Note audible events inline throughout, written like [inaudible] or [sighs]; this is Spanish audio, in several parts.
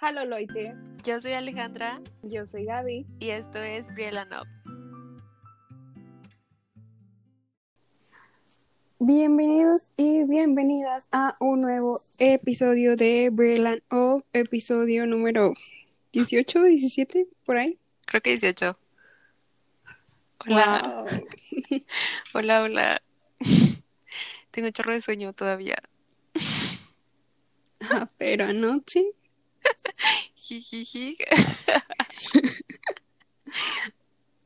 Halo Loite, Yo soy Alejandra yo soy Gaby. y esto es Briella Up. Bienvenidos y bienvenidas a un nuevo episodio de Brilliant O, episodio número 18, 17, por ahí. Creo que 18. Hola, Wow. [laughs] hola, hola. [laughs] Tengo un chorro de sueño todavía. [laughs] Pero anoche, Jijiji. [laughs]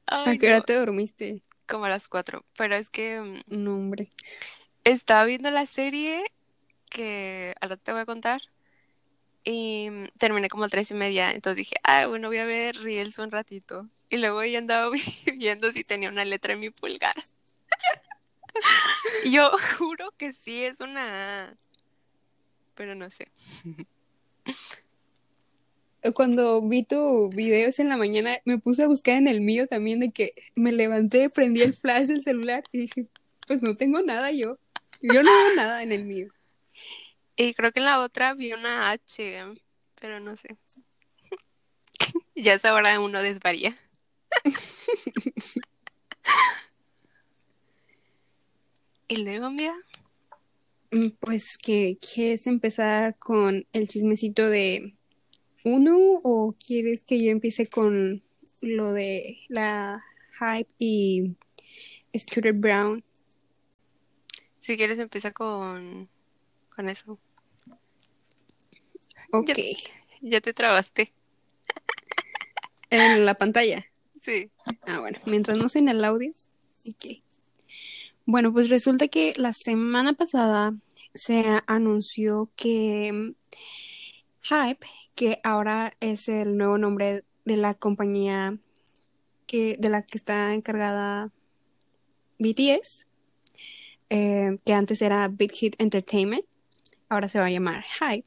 ¿a Ay, qué hora no, te dormiste? como a las 4. Pero es que mm, No, hombre. estaba viendo la serie que ahora te voy a contar y mm, terminé como a tres y media. Entonces dije, ah, bueno, voy a ver Reels un ratito. Y luego ya andaba vi- [laughs] viendo si tenía una letra en mi pulgar. Y Yo juro que sí es una pero no sé. [laughs] Cuando vi tu videos en la mañana, me puse a buscar en el mío también de que me levanté, prendí el flash del celular y dije, pues no tengo nada yo. Yo no veo nada en el mío. Y creo que en la otra vi una H, pero no sé. [laughs] Ya es hora uno desvaría. [laughs] Y luego, mira, Mm, Pues que quieres empezar con el chismecito de uno o quieres que yo empiece con lo de la hype y Scooter Brown. si quieres empieza con, con eso. Ok, Ya te trabaste. en la pantalla. Sí. Ah, bueno, mientras no sea en el audio. ok. Bueno, pues resulta que la semana pasada se anunció que Hype, que ahora es el nuevo nombre de la compañía que, de la que está encargada BTS, eh, que antes era Big Hit Entertainment, ahora se va a llamar Hype.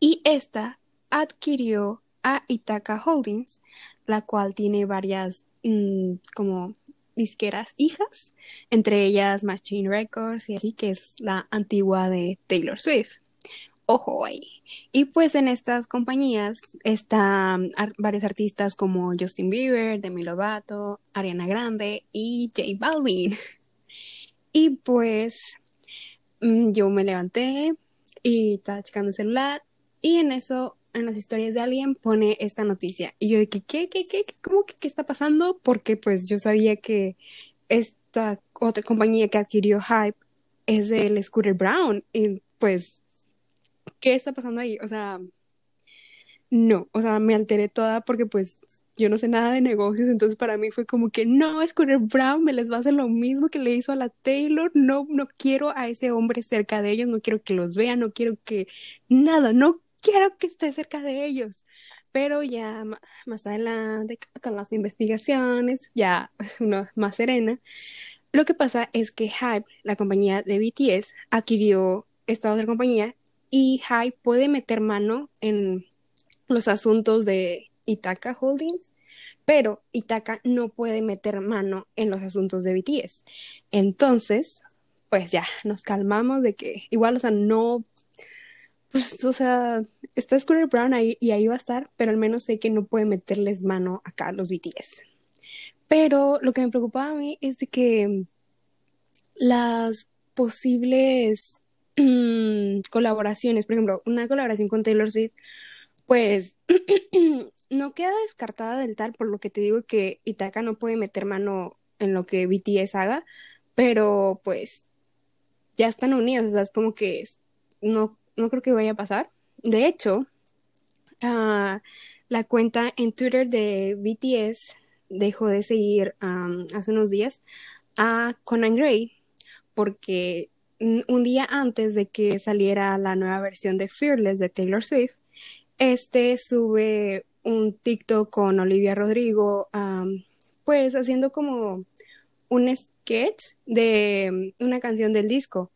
Y esta adquirió a Ithaca Holdings, la cual tiene varias mm, como disqueras hijas, entre ellas Machine Records y así, que es la antigua de Taylor Swift. Ojo ahí. Y pues en estas compañías están ar- varios artistas como Justin Bieber, Demi Lovato, Ariana Grande y J Balvin. [laughs] Y pues mm, yo me levanté y estaba checando el celular y en eso, en las historias de alguien pone esta noticia. Y yo de que, ¿qué, qué, qué? ¿Cómo que qué está pasando? Porque pues yo sabía que esta otra compañía que adquirió Hype es del Scooter Brown. Y pues, ¿qué está pasando ahí? O sea, no, o sea, me alteré toda porque pues yo no sé nada de negocios, entonces para mí fue como que no, Scooter Brown me les va a hacer lo mismo que le hizo a la Taylor, no, no quiero a ese hombre cerca de ellos, no quiero que los vean, no quiero que nada, no quiero que esté cerca de ellos. Pero ya más adelante, con las investigaciones, ya [laughs] uno más serena, lo que pasa es que Hype, la compañía de BTS, adquirió esta otra compañía y Hype puede meter mano en los asuntos de Ithaca Holdings, pero Ithaca no puede meter mano en los asuntos de BTS. Entonces, pues ya, nos calmamos de que igual, o sea, no, pues, o sea, está Scooter Brown ahí y ahí va a estar, pero al menos sé que no puede meterles mano acá a los BTS. Pero lo que me preocupaba a mí es de que las posibles mm, colaboraciones, por ejemplo, una colaboración con Taylor Swift, pues [clears throat] no queda descartada del tal, por lo que te digo que Ithaca no puede meter mano en lo que BTS haga, pero pues ya están unidos, o sea, es como que no, no creo que vaya a pasar. De hecho, ah, la cuenta en Twitter de BTS dejó de seguir hace unos días a Conan Gray porque un día antes de que saliera la nueva versión de Fearless de Taylor Swift, este sube un TikTok con Olivia Rodrigo, pues haciendo como un sketch de una canción del disco.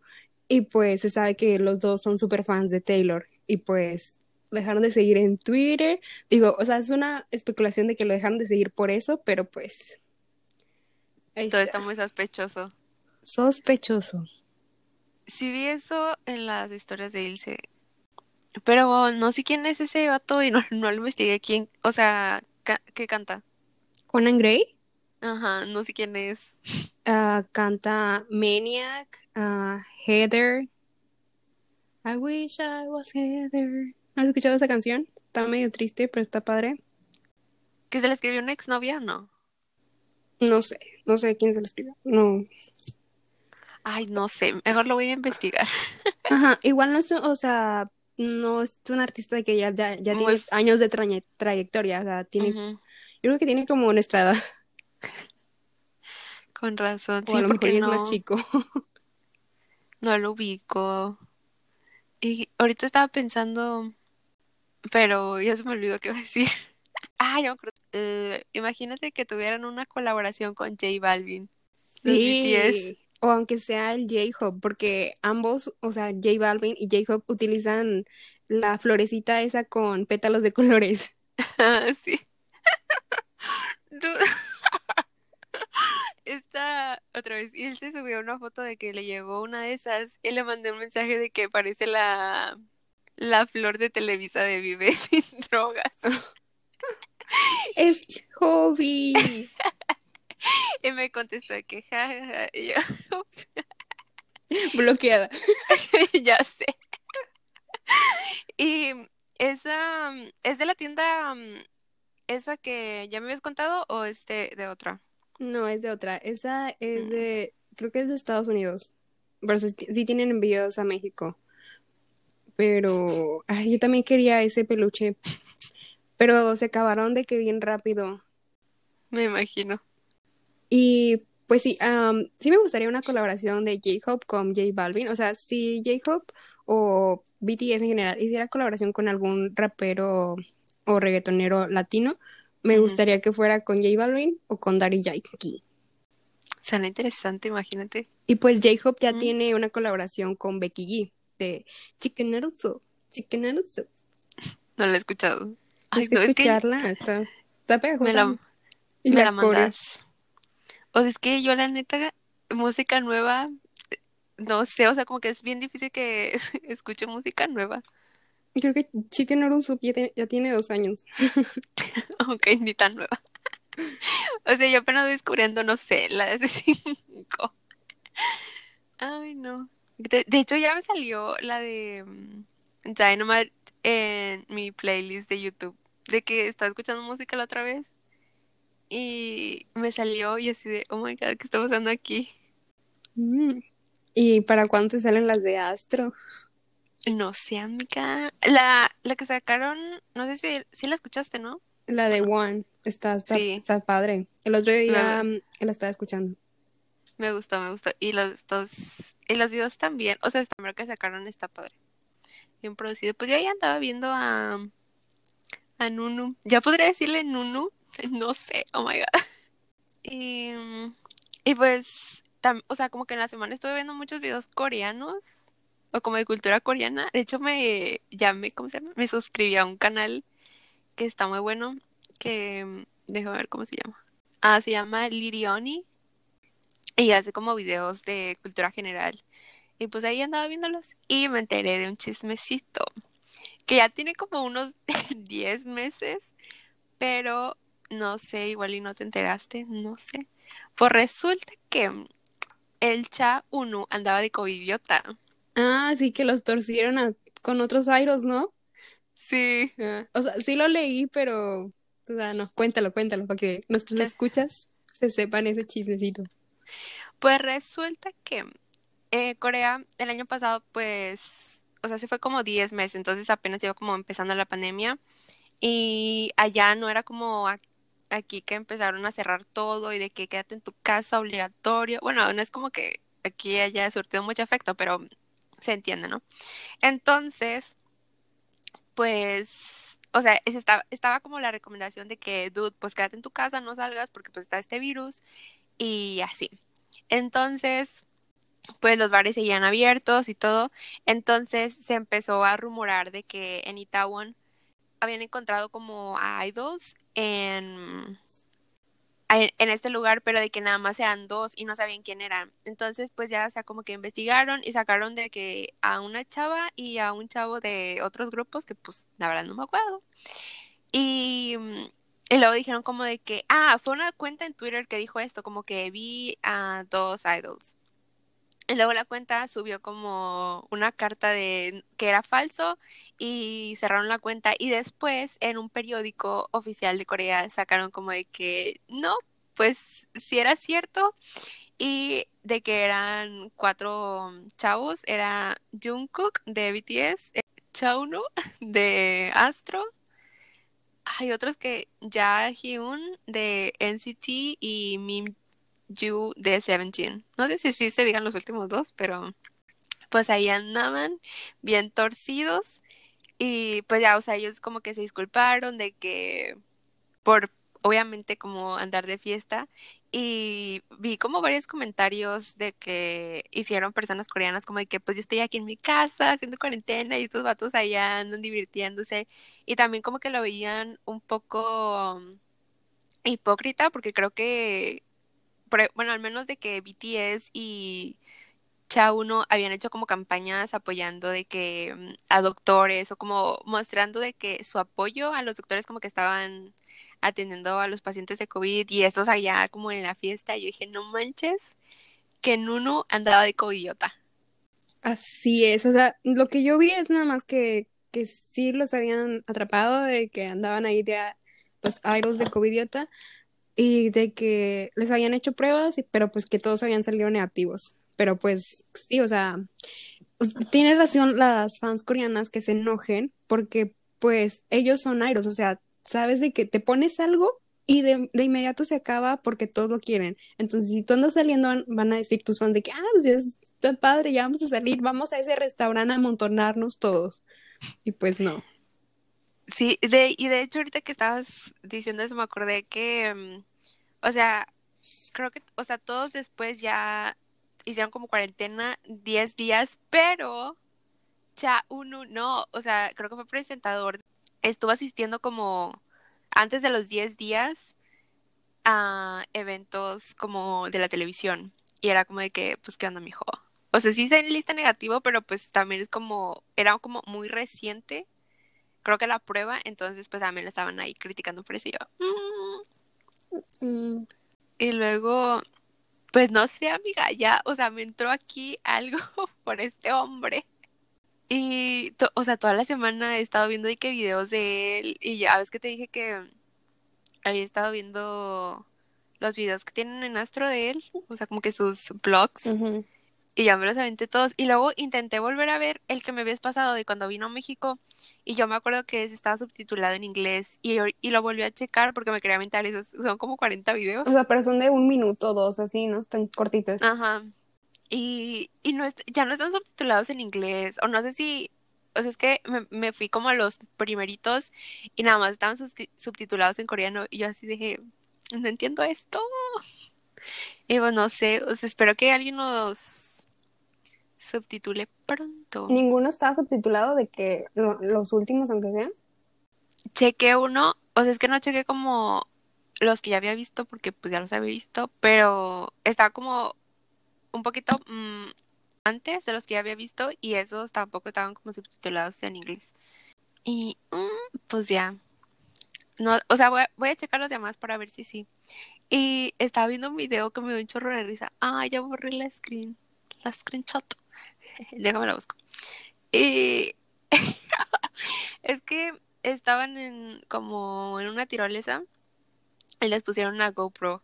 Y pues se sabe que los dos son super fans de Taylor. Y pues lo dejaron de seguir en Twitter. Digo, o sea, es una especulación de que lo dejaron de seguir por eso, pero pues Todo está. está muy sospechoso. Sospechoso. Sí vi eso en las historias de Ilse. Pero no sé quién es ese vato y no, [laughs] no lo investigué quién, o sea, ca- ¿qué canta? Conan Gray Ajá, no sé quién es. ah, canta Maniac, ah, Heather. I wish I was Heather. ¿Has escuchado esa canción? Está medio triste, pero está padre. ¿Que se la escribió una exnovia o no? No sé, no sé quién se lo escribió. No. Ay, no sé, mejor lo voy a investigar. Ajá, igual no es, o sea, no es un artista que ya, ya, ya tiene años de traye- trayectoria, o sea, tiene, yo creo que tiene como nuestra edad, Con razón, o sí, a lo mejor porque ya es más chico. [laughs] no lo ubico. Y ahorita estaba pensando, pero ya se me olvidó qué iba a decir. [laughs] Ah, ya me acuerdo. Eh, imagínate que tuvieran una colaboración con J Balvin, los BTS. O aunque sea el J-Hope, porque ambos, o sea, J Balvin y J-Hope utilizan la florecita esa con pétalos de colores. Ah, [laughs] [laughs] sí. [laughs] Esta otra vez, y él se subió una foto de que le llegó una de esas y le mandé un mensaje de que parece la, la flor de Televisa de Vive sin drogas. Es hobby. [laughs] Y me contestó que ja, ja, ja", y yo, [laughs] "Ups, [laughs] Bloqueada. ya sé. Y esa, ¿es de la tienda mm, esa que ya me habías contado o es de, de otra? No, es de otra. Esa es Mm. de, creo que es de Estados Unidos. Pero sí, sí tienen envíos a México. Pero, ay, yo también quería ese peluche. Pero se acabaron de que bien rápido. Me imagino. Y pues sí, am, sí me gustaría una colaboración de J-Hope con J Balvin. O sea, si J-Hope o BTS en general hiciera colaboración con algún rapero o reggaetonero latino, me gustaría que fuera con J Balvin o con Daddy Yankee. Suena interesante, imagínate. Y pues J-Hope ya tiene una colaboración con Becky G de Chicken Soup. Chicken Soup. [laughs] No la he escuchado. Ay, Tienes que no, es que escucharla, está, está pegajosa. me la, Y me la mandas. O sea, es que yo la neta, música nueva, no sé, o sea, como que es bien difícil que [laughs] escuche música nueva. Creo que Chicken Noodle Soup ya, tiene- ya tiene dos años. [laughs] [laughs] Ok, ni tan nueva. O sea, yo apenas voy descubriendo, no sé, la de hace cinco. Ay, no. De, de hecho, ya me salió la de mm, Dynamite en mi playlist de YouTube. De que estaba escuchando música la otra vez. Y me salió y así de, oh my God, ¿qué está pasando aquí? Mm. ¿Y para cuándo te salen las de Astro? No sé, amiga. La, la que sacaron, no sé si, si la escuchaste, ¿no? La de One. Está, está, Sí. está padre. El otro día Me- mm, la estaba escuchando. Me gustó, me gustó. Y los dos, y los videos también. O sea, esta primero que sacaron está padre. Bien producido. Pues yo ahí andaba viendo a, a Nunu. ¿Ya podría decirle Nunu? [laughs] No sé, oh my god. Y, y pues, o sea, como que en la semana estuve viendo muchos videos coreanos. O como de cultura coreana. De hecho, me llamé, ¿cómo se llama? Me suscribí a un canal que está muy bueno. Que, déjame ver cómo se llama. Ah, se llama Lirioni. Y hace como videos de cultura general. Y pues ahí andaba viéndolos y me enteré de un chismecito. Que ya tiene como unos [laughs] 10 meses. Pero no sé, igual y no te enteraste, no sé. Pues resulta que el Cha Unu andaba de covidiota. Ah, sí que los torcieron a- con otros airos, ¿no? Sí. Ah, o sea, sí lo leí, pero, o sea, no, cuéntalo, cuéntalo, para que nuestros escuchas se sepan ese chismecito. Pues resulta que eh, Corea el año pasado, pues, o sea, se fue como 10 meses, entonces apenas iba como empezando la pandemia y allá no era como aquí que empezaron a cerrar todo y de que quédate en tu casa obligatorio. Bueno, no es como que aquí haya surtido mucho efecto, pero se entiende, ¿no? Entonces, pues, o sea, es- estaba, estaba como la recomendación de que, dude, pues quédate en tu casa, no salgas porque pues está este virus y así. Entonces, pues los bares seguían abiertos y todo. Entonces se empezó a rumorar de que en Itaewon habían encontrado como a idols en en este lugar, pero de que nada más eran dos y no sabían quién eran. Entonces, pues ya, o sea, como que investigaron y sacaron de que a una chava y a un chavo de otros grupos que, pues, la verdad no me acuerdo. Y, y luego dijeron como de que, ah, fue una cuenta en Twitter que dijo esto, como que vi a dos idols. Luego la cuenta subió como una carta de que era falso y cerraron la cuenta y después en un periódico oficial de Corea sacaron como de que no, pues si era cierto y de que eran cuatro chavos, era Jungkook de BTS, eh, Chauno [laughs] de Astro, hay otros que Ja Hyun de NCT y Mim You de Seventeen. No sé si sí se digan los últimos dos, pero pues ahí andaban bien torcidos y pues ya, o sea, ellos como que se disculparon de que por obviamente como andar de fiesta y vi como varios comentarios de que hicieron personas coreanas como de que pues yo estoy aquí en mi casa haciendo cuarentena y estos vatos allá andan divirtiéndose y también como que lo veían un poco hipócrita porque creo que bueno, al menos de que BTS y Cha Uno habían hecho como campañas apoyando de que mm, a doctores o como mostrando de que su apoyo a los doctores como que estaban atendiendo a los pacientes de COVID y estos allá como en la fiesta. Yo dije, no manches, que Nuno andaba de covidiota. Así es, o sea, lo que yo vi es nada más que, que sí los habían atrapado, de que andaban ahí de los aeros de covidiota, y de que les habían hecho pruebas, pero pues que todos habían salido negativos. Pero pues sí, o sea, pues, tiene razón las fans coreanas que se enojen porque pues ellos son airos, o sea, sabes de que te pones algo y de, de, inmediato se acaba porque todos lo quieren. Entonces, si tú andas saliendo, van, a decir tus fans de que, ah, pues ya está padre, ya vamos a salir, vamos a ese restaurante a amontonarnos todos. Y pues no. Sí, de, y de hecho ahorita que estabas diciendo eso me acordé que, mm, o sea, creo que, o sea, todos después ya hicieron como cuarentena 10 días, pero Cha Uno no, o sea, creo que fue presentador, estuvo asistiendo como antes de los 10 días a eventos como de la televisión y era como de que, pues, ¿qué onda, mijo? O sea, sí se lista negativo, pero pues también es como, era como muy reciente creo que la prueba, entonces pues también lo estaban ahí criticando por eso y yo. Mm". Mm. Y luego, pues no sé, amiga, ya, o sea, me entró aquí algo [laughs] por este hombre. Y, o sea, toda la semana he estado viendo de qué videos de él y ya ves que te dije que había estado viendo los videos que tienen en Astro de él, o sea, como que sus blogs y ya me los aventé todos. Y luego intenté volver a ver el que me habías pasado de cuando vino a México. Y yo me acuerdo que estaba subtitulado en inglés. Y, y lo volví a checar porque me quería aventar esos. Son como 40 videos. O sea, pero son de un minuto, dos, así, ¿no? Están cortitos. Ajá. Y, y no ya no están subtitulados en inglés. O no sé si. O sea, es que me, me fui como a los primeritos y nada más estaban subtitulados en coreano. Y yo así dije, no entiendo esto. Y bueno, no sé, o sea, espero que alguien nos subtitule pronto. ¿Ninguno estaba subtitulado de que los últimos, aunque sean? Chequé uno, o sea, es que no chequé como los que ya había visto, porque pues ya los había visto, pero estaba como un poquito mm, antes de los que ya había visto y esos tampoco estaban como subtitulados en inglés. Y mm, pues ya. No, o sea, voy a, voy a checar los demás para ver si sí. Y estaba viendo un video que me dio un chorro de risa. Ah, ya borré la screen, la screenshot. [laughs] Déjame la busco. Y [laughs] es que estaban en como en una tirolesa y les pusieron una GoPro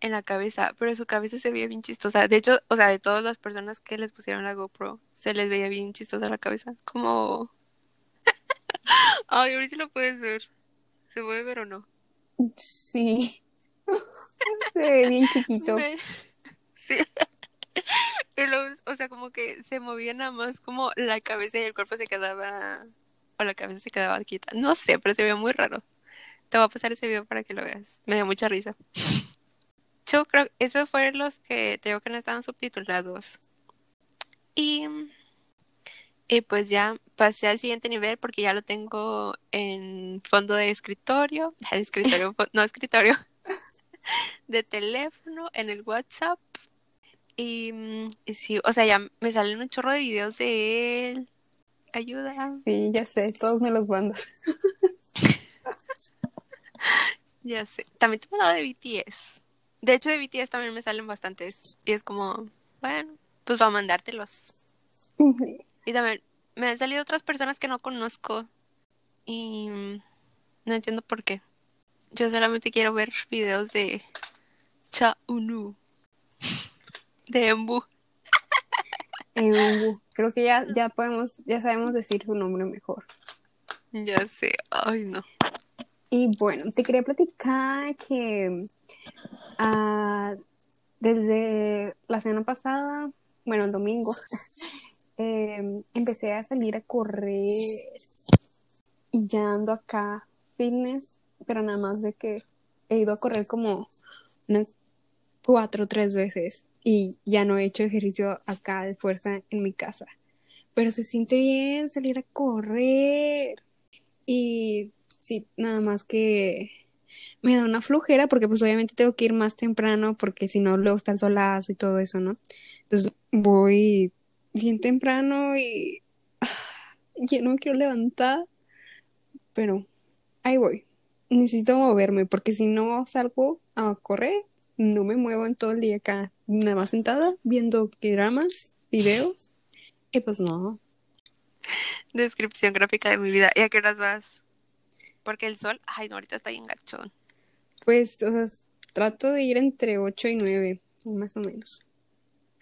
en la cabeza, pero su cabeza se veía bien chistosa. De hecho, o sea, de todas las personas que les pusieron la GoPro, se les veía bien chistosa la cabeza. Como... [laughs] Ay, ahorita lo puedes ver. ¿Se puede ver o no? Sí. se ve bien chiquito. Sí [laughs] o sea, como que se movía nada más como la cabeza y el cuerpo se quedaba, o la cabeza se quedaba quieta. No sé, pero se veía muy raro. Te voy a pasar ese video para que lo veas. Me dio mucha risa. Yo creo que esos fueron los que te digo que no estaban subtitulados. Y, y pues ya pasé al siguiente nivel porque ya lo tengo en fondo de escritorio. [laughs] De escritorio, [laughs] no escritorio. de teléfono, en el WhatsApp. Y, mm, y sí, o sea, ya me salen un chorro de videos de él. Ayuda. Sí, ya sé, todos me los mandas. [laughs] Ya sé. También te he mandado de BTS. De hecho, de BTS también me salen bastantes. Y es como, bueno, pues va a mandártelos. Y también me han salido otras personas que no conozco. Y mm, no entiendo por qué. Yo solamente quiero ver videos de Chaunu. De Embu. Embu. Creo que ya, [laughs] ya podemos, ya sabemos decir su nombre mejor. Ya sé. Ay, no. Y bueno, te quería platicar que ah, desde la semana pasada, bueno, el domingo, [laughs] em, empecé a salir a correr y ya ando acá fitness, pero nada más de que he ido a correr como unas cuatro o tres veces y ya no he hecho ejercicio acá de fuerza en mi casa. Pero se siente bien salir a correr. Y sí, nada más que me da una flojera porque pues obviamente tengo que ir más temprano porque si no luego está el solazo y todo eso, ¿no? Entonces voy bien temprano y [sighs] ya no me quiero levantar, pero ahí voy. Necesito moverme porque si no salgo a correr, no me muevo en todo el día acá, nada más sentada viendo dramas, videos y pues no. Descripción gráfica de mi vida. ¿Y a qué horas vas? Porque el sol, ay, no, ahorita está bien gachón. Pues, o sea, trato de ir entre 8 y 9, más o menos.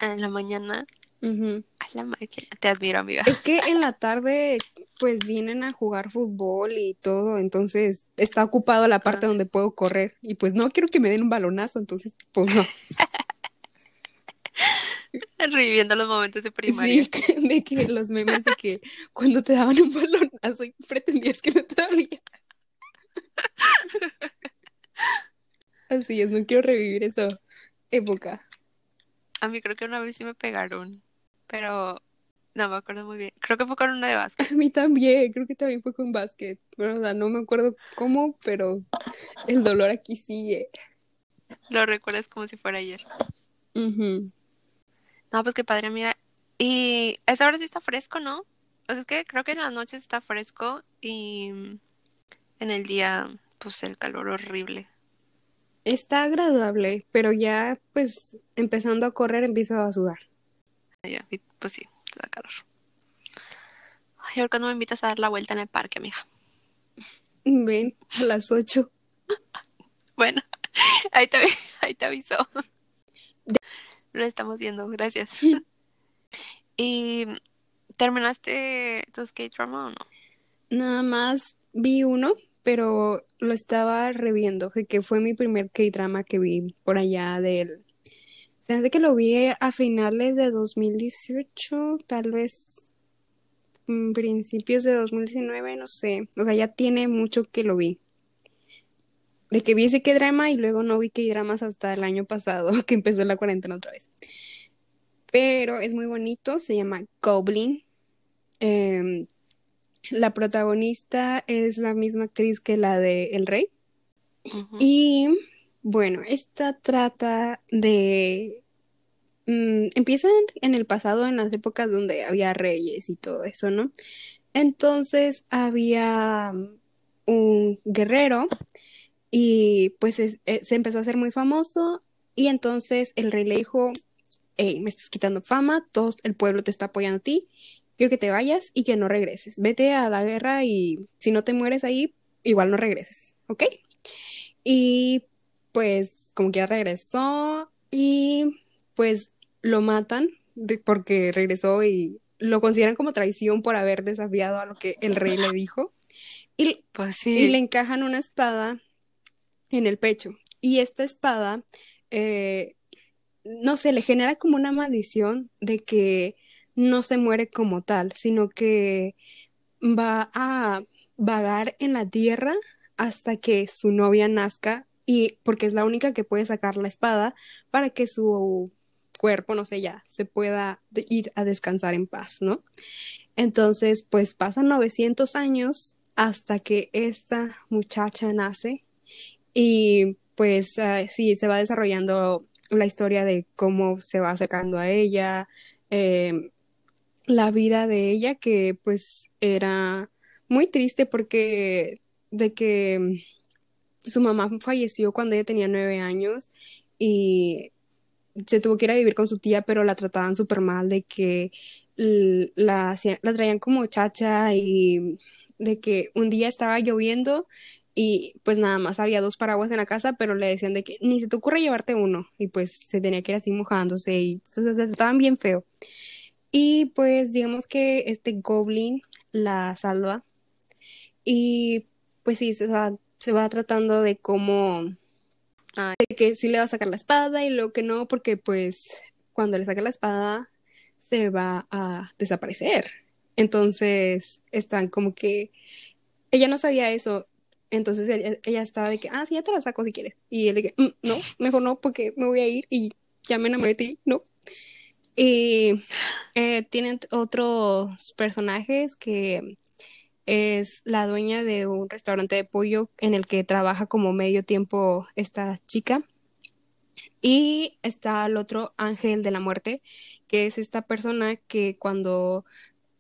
En la mañana. A la máquina. Te admiro, amiga. Es que en la [laughs] tarde, pues vienen a jugar fútbol y todo, entonces está ocupado la parte donde puedo correr y pues no quiero que me den un balonazo, entonces pues no. [laughs] Reviviendo los momentos de primaria. Sí, de que los memes de que [laughs] cuando te daban un balonazo y pretendías que no te dolía. Así es, no quiero revivir esa época. A mí creo que una vez sí me pegaron. Pero no me acuerdo muy bien. Creo que fue con una de básquet. [laughs] A mí también, creo que también fue con básquet, pero o sea, no me acuerdo cómo, pero el dolor aquí sigue. Lo recuerdas como si fuera ayer. Ujú. No, pues qué padre, amiga. Y esa hora sí está fresco, ¿no? O sea, es que creo que en las noches está fresco y en el día, pues el calor horrible. Está agradable, pero ya pues empezando a correr empiezo a sudar. Ya, pues sí, te da calor. Ay, ahora cuando me invitas a dar la vuelta en el parque, amiga. Ven, a las 8. [laughs] Bueno, [laughs] ahí te, ahí te aviso. Lo estamos viendo, gracias. [laughs] ¿Y terminaste tu skate drama o no? Nada más vi uno, pero lo estaba reviendo, que- que fue mi primer K-drama que vi por allá del... Se hace que lo vi a finales de 2018, tal vez mm, principios de 2019, no sé. O sea, ya tiene mucho que lo vi. De que vi ese K-drama y luego no vi K-dramas hasta el año pasado, [laughs] que empezó la cuarentena otra vez. Pero es muy bonito, se llama Goblin. Em, la protagonista es la misma actriz que la de El Rey. Y bueno, esta trata de... mm, empieza en, el pasado, en las épocas donde había reyes y todo eso, ¿no? Entonces había mm, un guerrero y pues es- eh, se empezó a hacer muy famoso y entonces el rey le dijo, me estás quitando fama, todo el pueblo te está apoyando a ti, quiero que te vayas y que no regreses. Vete a la guerra y si no te mueres ahí, igual no regreses, ¿ok? Y pues como que ya regresó y pues lo matan de- porque regresó y lo consideran como traición por haber desafiado a lo que el rey le dijo. Y, Pues y sí. le encajan una espada en el pecho. Y esta espada, eh, no sé, le genera como una maldición de que no se muere como tal, sino que va a vagar en la tierra hasta que su novia nazca y porque es la única que puede sacar la espada para que su cuerpo, no sé, ya se pueda ir a descansar en paz, ¿no? Entonces, pues pasan 900 años hasta que esta muchacha nace y pues uh, sí, se va desarrollando la historia de cómo se va acercando a ella, eh, la vida de ella, que pues era muy triste porque de que su mamá falleció cuando ella tenía nueve años y se tuvo que ir a vivir con su tía, pero la trataban súper mal, de que la, traían como chacha y de que un día estaba lloviendo y pues nada más había dos paraguas en la casa, pero le decían de que ni se te ocurre llevarte uno y pues se tenía que ir así mojándose y entonces se bien feo. Y pues digamos que este goblin la salva y pues sí, se va, se va tratando de cómo de que sí le va a sacar la espada y lo que no, porque pues cuando le saca la espada se va a desaparecer. Entonces están como que ella no sabía eso. Entonces ella, estaba de que, ah, sí, ya te la saco si quieres. Y él de que, mm, no, mejor no, porque me voy a ir y ya me enamoré de ti, no. Y eh, tienen otros personajes que es la dueña de un restaurante de pollo en el que trabaja como medio tiempo esta chica. Y está el otro ángel de la muerte, que es esta persona que cuando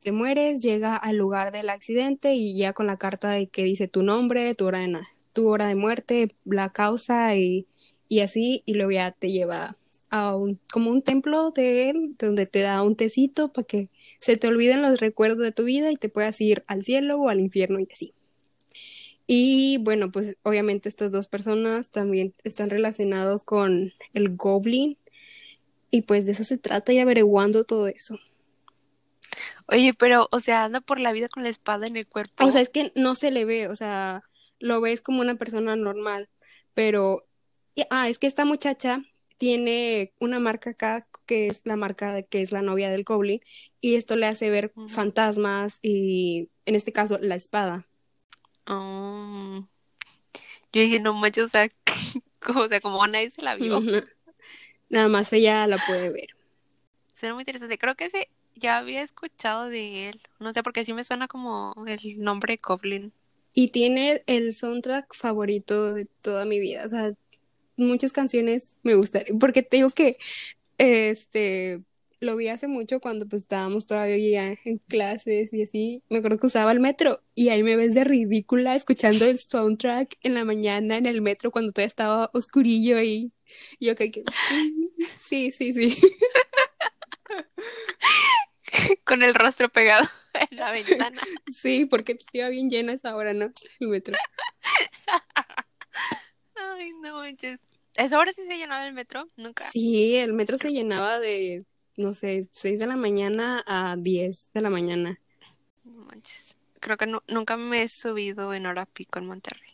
te mueres llega al lugar del accidente y ya con la carta de que dice tu nombre, tu hora de, tu hora de muerte, la causa y, y así, y luego ya te lleva a un, como un templo de él, donde te da un tecito para que se te olviden los recuerdos de tu vida y te puedas ir al cielo o al infierno y así. Y bueno, pues obviamente estas dos personas también están relacionados con el goblin y pues de eso se trata y averiguando todo eso. Oye, pero, o sea, anda por la vida con la espada en el cuerpo. O sea, es que no se le ve, o sea, lo ves como una persona normal, pero, ah, es que esta muchacha tiene una marca acá que es la marca que es la novia del Goblin y esto le hace ver fantasmas y en este caso la espada. Oh. Yo dije, no manches, o sea, [laughs] o sea, como nadie se la vio. Nada más ella la puede ver. Será muy interesante. Creo que ese ya había escuchado de él. No sé, porque sí me suena como el nombre Goblin. Y tiene el soundtrack favorito de toda mi vida. O sea, muchas canciones me gustan, porque te digo que este lo vi hace mucho cuando pues estábamos todavía en clases y así, me acuerdo que usaba el metro y ahí me ves de ridícula escuchando el soundtrack en la mañana en el metro cuando todavía estaba oscurillo y yo que, que sí, sí, sí. Con el rostro pegado en la ventana. Sí, porque iba bien llena esa hora, ¿no? El metro. Ay, no manches. ¿Esa hora sí se llenaba el metro? Nunca. Sí, el metro se llenaba de, no sé, 6 de la mañana a 10 de la mañana. No manches. Creo que nunca me he subido en hora pico en Monterrey.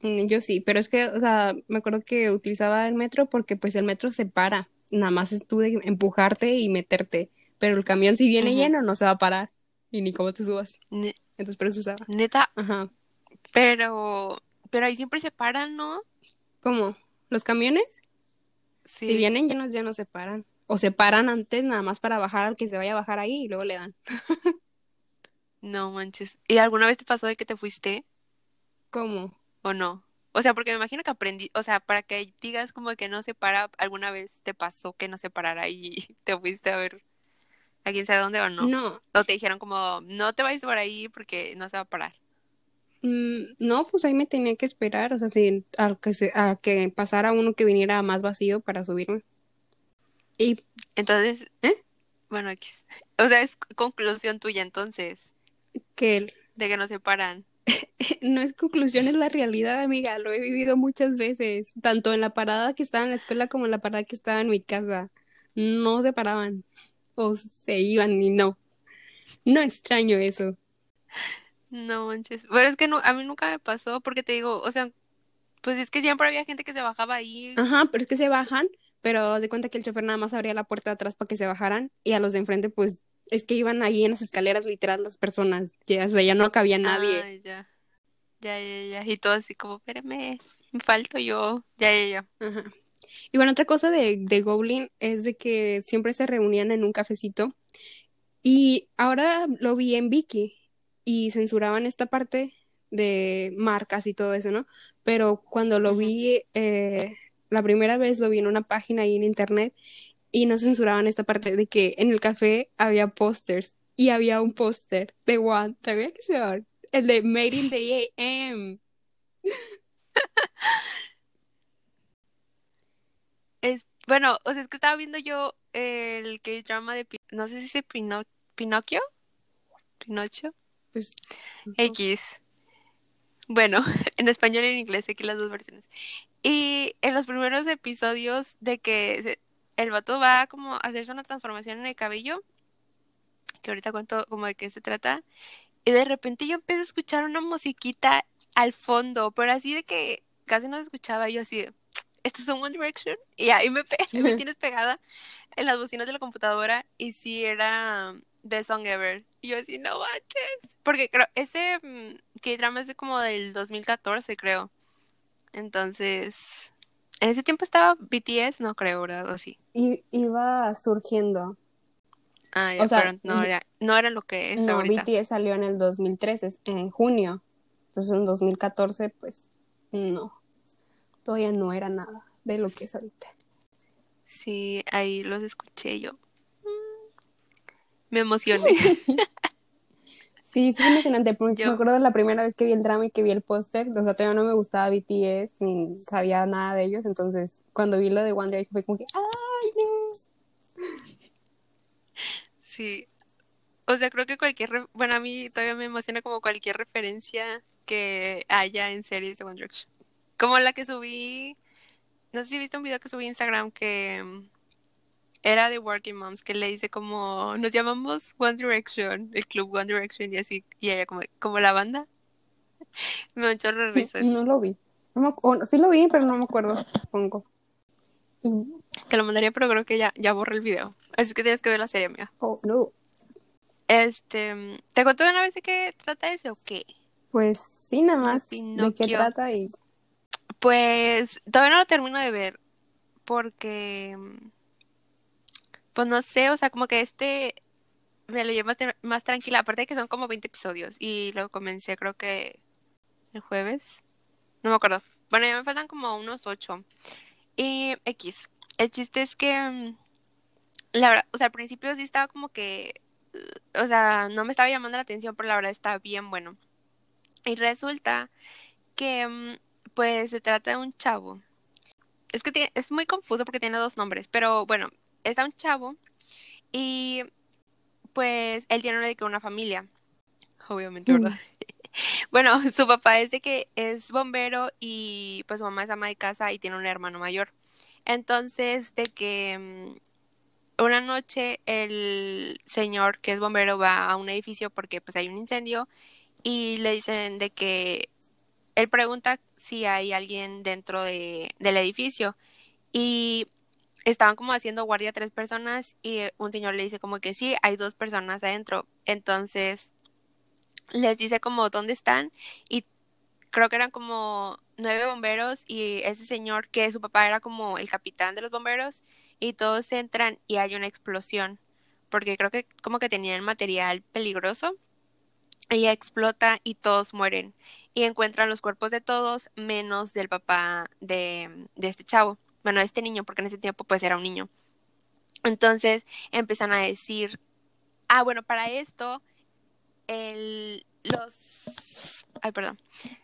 Mm, yo sí, pero es que, o sea, me acuerdo que utilizaba el metro porque pues el metro se para. Nada más es tú de empujarte y meterte. Pero el camión si viene lleno no se va a parar. Y ni cómo te subas. Entonces por eso usaba. Neta. Ajá. Pero, pero ahí siempre se paran, ¿no? ¿Cómo? ¿Los camiones? Sí. Si vienen llenos ya no se paran. O se paran antes nada más para bajar al que se vaya a bajar ahí y luego le dan. no manches. ¿Y alguna vez te pasó de que te fuiste? ¿Cómo? ¿O no? O sea, porque me imagino que aprendí, o sea, para que digas como que no se para, alguna vez te pasó que no se parara y [laughs] te fuiste a ver a quién sabe dónde o no. No. O te dijeron como, no te vayas por ahí porque no se va a parar. Mm, no, pues ahí me tenía que esperar, o sea, si, a, que se, a que pasara uno que viniera más vacío para subirme. Y entonces, ¿eh? Bueno, o sea, es conclusión tuya entonces. Que de que no se paran. [laughs] no es conclusión, es la realidad, amiga. Lo he vivido muchas veces, tanto en la parada que estaba en la escuela como en la parada que estaba en mi casa. No se paraban o se iban y no. No extraño eso. No manches. Pero es que no, a mí nunca me pasó porque te digo, o sea, pues es que siempre había gente que se bajaba ahí. Ajá, pero es que se bajan, pero de cuenta que el chofer nada más abría la puerta de atrás para que se bajaran y a los de enfrente pues es que iban ahí en las escaleras literal las personas, ya, o sea, ya no cabía nadie. Ay, ya. Ya, ya, ya. Y todo así como, espérame, me falto yo. Ya, ya, ya. Ajá. Y bueno, otra cosa de, de Goblin es de que siempre se reunían en un cafecito. Y ahora lo vi en Vicky y censuraban esta parte de marcas y todo eso, ¿no? Pero cuando lo vi, eh, la primera vez lo vi en una página ahí en internet y no censuraban esta parte de que en el café había pósters y había un póster de One Direction, el de Made in the AM. [laughs] es, bueno, o sea, es que estaba viendo yo el que drama de, no sé si es Pino, Pinocchio, Pinocho, pues, X. Bueno, [laughs] en español y en inglés, aquí las dos versiones. Y en los primeros episodios de que el vato va como a hacerse una transformación en el cabello, que ahorita cuento como de qué se trata, y de repente yo empecé a escuchar una musiquita al fondo, pero así de que casi no se escuchaba, yo así de, ¿esto es un One Direction? Y ahí me, [laughs] me [laughs] tienes pegada en las bocinas de la computadora, y sí era The Song Ever. Y yo así, no manches. Porque creo, ese mm, K-drama es de como del 2014, creo. Entonces, en ese tiempo estaba BTS, no creo, ¿verdad? O sí. Y, iba surgiendo. Ah, ya, pero no era, no era lo que es no, ahorita. BTS salió en el 2013, en junio. Entonces en 2014, pues, no. Todavía no era nada de lo que es ahorita. Sí, ahí los escuché yo. Me emocioné. [laughs] Sí, sí es emocionante, porque me acuerdo de la primera vez que vi el drama y que vi el póster, o sea, todavía no me gustaba BTS, ni sabía nada de ellos, entonces cuando vi lo de One Direction fue como que, ¡ay, no! Sí, o sea, creo que cualquier, bueno, a mí todavía me emociona como cualquier referencia que haya en series de One Direction. Como la que subí, no sé si viste un video que subí en Instagram que era de Working Moms que le dice como nos llamamos One Direction, el club One Direction y así, y ella como, como la banda. [laughs] me echó chorro risas. No, lo vi. sí lo vi, pero no me acuerdo, supongo. Que lo mandaría, pero creo que ya, ya borré el video. Así que tienes que ver la serie, mía. Oh, no. Este, ¿te contó de una vez de qué trata ese o qué? Pues sí, nada más de qué trata y... Pues todavía no lo termino de ver porque pues no sé, o sea, como que este me lo llevo más, tranquila, aparte de que son como 20 episodios y lo comencé creo que el jueves, no me acuerdo. Bueno, ya me faltan como unos 8. Y X, el chiste es que, mm, la verdad, o sea, al principio sí estaba como que, o sea, no me estaba llamando la atención, pero la verdad está bien bueno. Y resulta que, mm, pues, se trata de un chavo. Es que es muy confuso porque tiene dos nombres, pero bueno, está un chavo y pues él tiene una, de que una familia, obviamente, ¿verdad? [laughs] bueno, [laughs] su papá es de que es bombero y pues su mamá es ama de casa y tiene un hermano mayor. Entonces, de que mm, una noche el señor que es bombero va a un edificio porque pues hay un incendio y le dicen de que él pregunta si hay alguien dentro de, del edificio y estaban como haciendo guardia tres personas y un señor le dice como que sí, hay dos personas adentro. Entonces les dice como dónde están y creo que eran como nueve bomberos y ese señor que su papá era como el capitán de los bomberos y todos entran y hay una explosión porque creo que como que tenían material peligroso. Ella explota y todos mueren y encuentran los cuerpos de todos menos del papá de, de este chavo bueno, este niño, porque en ese tiempo pues era un niño. Entonces empiezan a decir, ah, bueno, para esto, el, los, ay, perdón,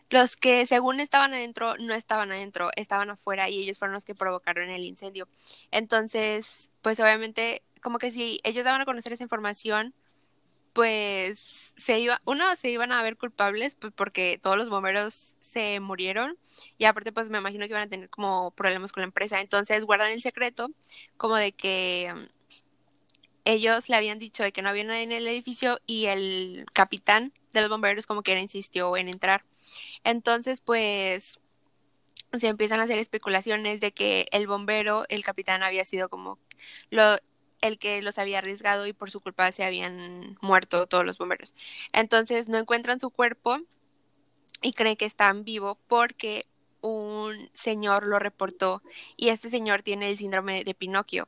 los que según estaban adentro, no estaban adentro, estaban afuera y ellos fueron los que provocaron el incendio. Entonces, pues obviamente, como que si ellos daban a conocer esa información, pues se iba, uno se iban a ver culpables pues porque todos los bomberos se murieron y aparte pues me imagino que iban a tener como problemas con la empresa, entonces guardan el secreto como de que mm, ellos le habían dicho de que no había nadie en el edificio y el capitán de los bomberos como que era insistió en entrar. Entonces pues se empiezan a hacer especulaciones de que el bombero, el capitán había sido como lo el que los había arriesgado y por su culpa se habían muerto todos los bomberos. Entonces no encuentran su cuerpo y creen que están vivo porque un señor lo reportó y este señor tiene el síndrome de Pinocchio,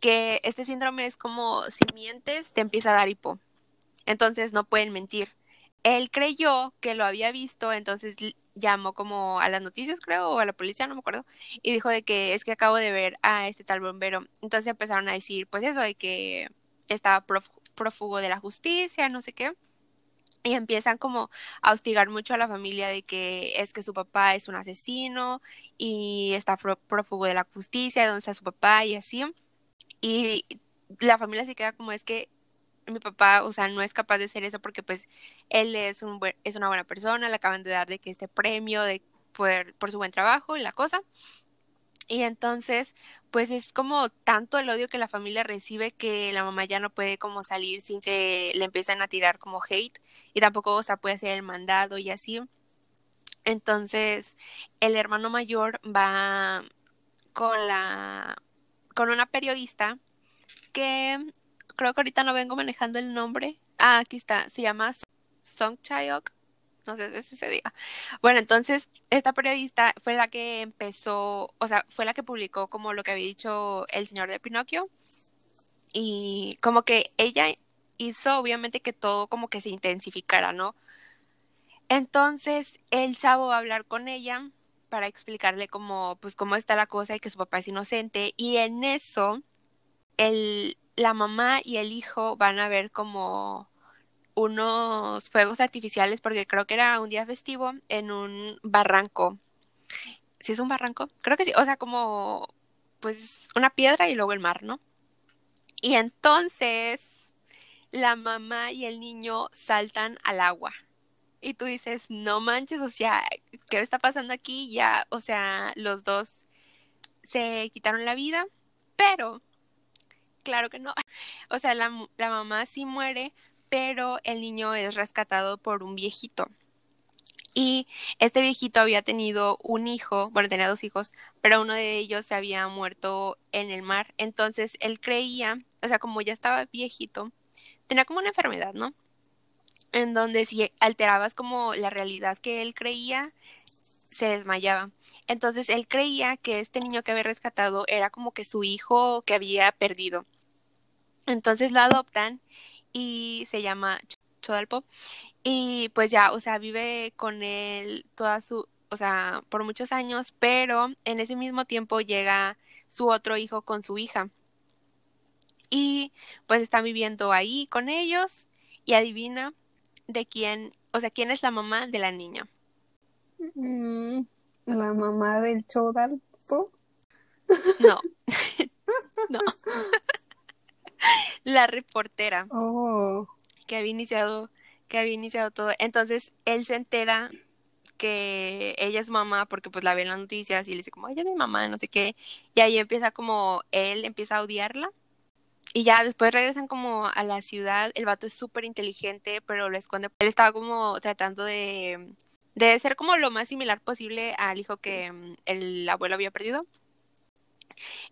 que este síndrome es como si mientes te empieza a dar hipo. Entonces no pueden mentir. él creyó que lo había visto, entonces llamó como a las noticias, creo, o a la policía, no me acuerdo, y dijo de que es que acabo de ver a este tal bombero. Entonces empezaron a decir, pues eso, de que estaba prófugo de la justicia, no sé qué. Y empiezan como a hostigar mucho a la familia de que es que su papá es un asesino y está prófugo de la justicia, de dónde está su papá y así. Y la familia se queda como es que mi papá, o sea, no es capaz de hacer eso porque pues él es un es una buena persona, le acaban de dar de que este premio de por, por su buen trabajo y la cosa. Y entonces, pues es como tanto el odio que la familia recibe que la mamá ya no puede como salir sin que le empiecen a tirar como hate y tampoco, o sea, puede hacer el mandado y así. Entonces, el hermano mayor va con la con una periodista que creo que ahorita no vengo manejando el nombre. Ah, aquí está, se llama Song Chayok. No sé si se diga. Bueno, entonces esta periodista fue la que empezó, o sea, fue la que publicó como lo que había dicho el señor de Pinocchio. Y como que ella hizo obviamente que todo como que se intensificara, ¿no? Entonces el chavo va a hablar con ella para explicarle cómo, pues cómo está la cosa y que su papá es inocente. Y en eso, el, la mamá y el hijo van a ver como unos fuegos artificiales porque creo que era un día festivo en un barranco. ¿Sí es un barranco? Creo que sí, o sea, como pues una piedra y luego el mar, ¿no? Y entonces la mamá y el niño saltan al agua. Y tú dices, no manches, o sea, ¿qué está pasando aquí? Ya, o sea, los dos se quitaron la vida, pero claro que no. [laughs] O sea, la, la mamá sí muere, pero el niño es rescatado por un viejito. Y este viejito había tenido un hijo, bueno, tenía dos hijos, pero uno de ellos se había muerto en el mar. Entonces él creía, o sea, como ya estaba viejito, tenía como una enfermedad, ¿no? En donde si alterabas como la realidad que él creía, se desmayaba. Entonces él creía que este niño que había rescatado era como que su hijo que había perdido. Entonces lo adoptan y se llama Chodalpo. Y pues ya, o sea, vive con él toda su, o sea, por muchos años, pero en ese mismo tiempo llega su otro hijo con su hija. Y pues están viviendo ahí con ellos y adivina de quién, o sea, quién es la mamá de la niña. Mm, la mamá del Chodalpo. No. [laughs] no. [laughs] [laughs] la reportera. Oh. Que había iniciado, que había iniciado todo. Entonces él se entera que ella es mamá porque pues la ve en las noticias y le dice como, ella es mi mamá, no sé qué. Y ahí empieza como, él empieza a odiarla. Y ya después regresan como a la ciudad. El vato es súper inteligente, pero lo esconde. Él estaba como tratando de de ser como lo más similar posible al hijo que mm, el abuelo había perdido.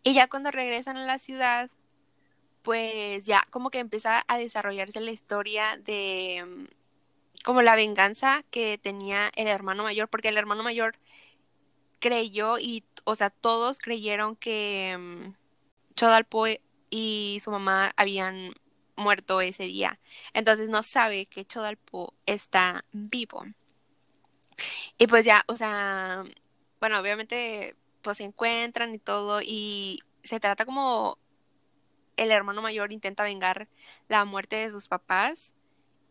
Y ya cuando regresan a la ciudad, pues ya como que empieza a desarrollarse la historia de mm, como la venganza que tenía el hermano mayor, porque el hermano mayor creyó y, o sea, todos creyeron que um, Chodalpo y su mamá habían muerto ese día. Entonces no sabe que Chodalpo está vivo. Y pues ya, o sea, bueno, obviamente pues se encuentran y todo y se trata como el hermano mayor intenta vengar la muerte de sus papás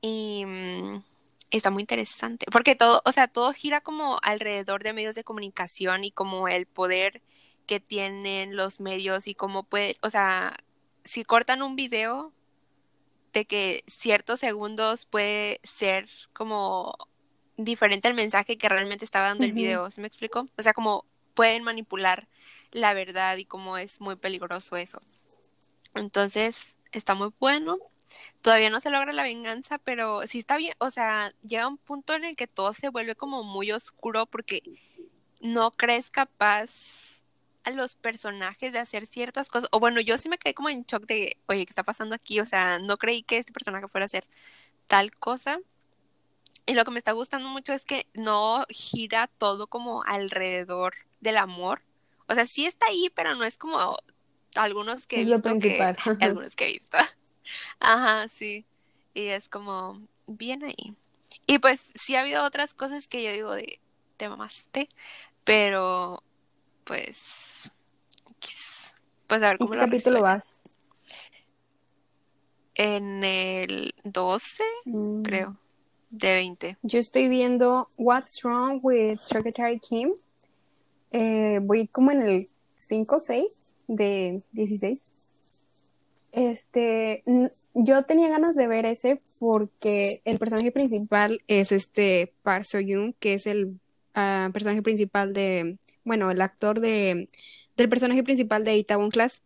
y mm, está muy interesante porque todo, o sea, todo gira como alrededor de medios de comunicación y como el poder que tienen los medios y cómo puede, o sea, si cortan un video de que ciertos segundos puede ser como diferente al mensaje que realmente estaba dando el video, ¿se me explicó? O sea, como pueden manipular la verdad y cómo es muy peligroso eso. Entonces, está muy bueno. Todavía no se logra la venganza, pero sí está bien, o sea, llega un punto en el que todo se vuelve como muy oscuro porque no crees capaz a los personajes de hacer ciertas cosas. O bueno, yo sí me quedé como en shock de, oye, ¿qué está pasando aquí? O sea, no creí que este personaje fuera a hacer tal cosa. Y lo que me está gustando mucho es que no gira todo como alrededor del amor. O sea, sí está ahí, pero no es como [laughs] algunos que he visto algunos [laughs] que he visto. Ajá, sí. Y es como bien ahí. Y pues sí ha habido otras cosas que yo digo de te mamaste, pero pues pues a ver cómo ¿En qué capítulo vas? En el 12, mm. creo, de 20. Yo estoy viendo What's Wrong with Secretary Kim. Eh, voy como en el 5 o 6 de 16. Este, yo tenía ganas de ver ese porque el personaje principal es este Park So-yoon, que es el ah, personaje principal de, bueno, el actor de, del personaje principal de Itaewon Class.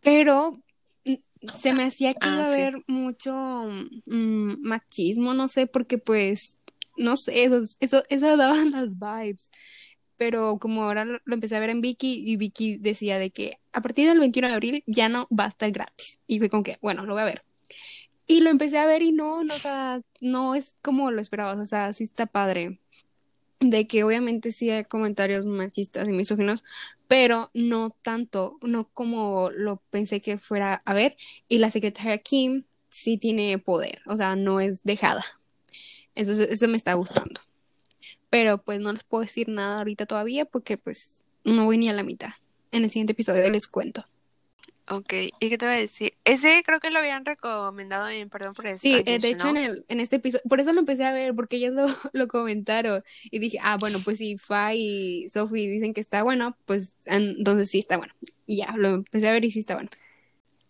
Pero se me hacía que iba a ah, haber mucho mm, machismo, no sé, porque pues, no sé, eso, eso, eso daban las vibes pero como ahora lo, empecé a ver en Vicky y Vicky decía de que a partir del 21 de abril ya no va a estar gratis. Y fue con que, bueno, lo voy a ver. Y lo empecé a ver y no, no, o sea, no es como lo esperabas, o sea, sí está padre. De que obviamente sí hay comentarios machistas y misóginos, pero no tanto, no como lo pensé que fuera a ver. Y la secretaria Kim sí tiene poder, o sea, no es dejada. Entonces, eso me está gustando pero pues no les puedo decir nada ahorita todavía porque pues no voy ni a la mitad. En el siguiente episodio les cuento. Ok, ¿y qué te voy a decir? Ese creo que lo habían recomendado en Perdón por eso. Sí, eh, de hecho en, el, en este episodio, por eso lo empecé a ver, porque ellos lo, [laughs] lo comentaron y dije, ah, bueno, pues si Fa y Sophie dicen que está bueno, pues entonces sí está bueno. Y ya, lo empecé a ver y sí está bueno.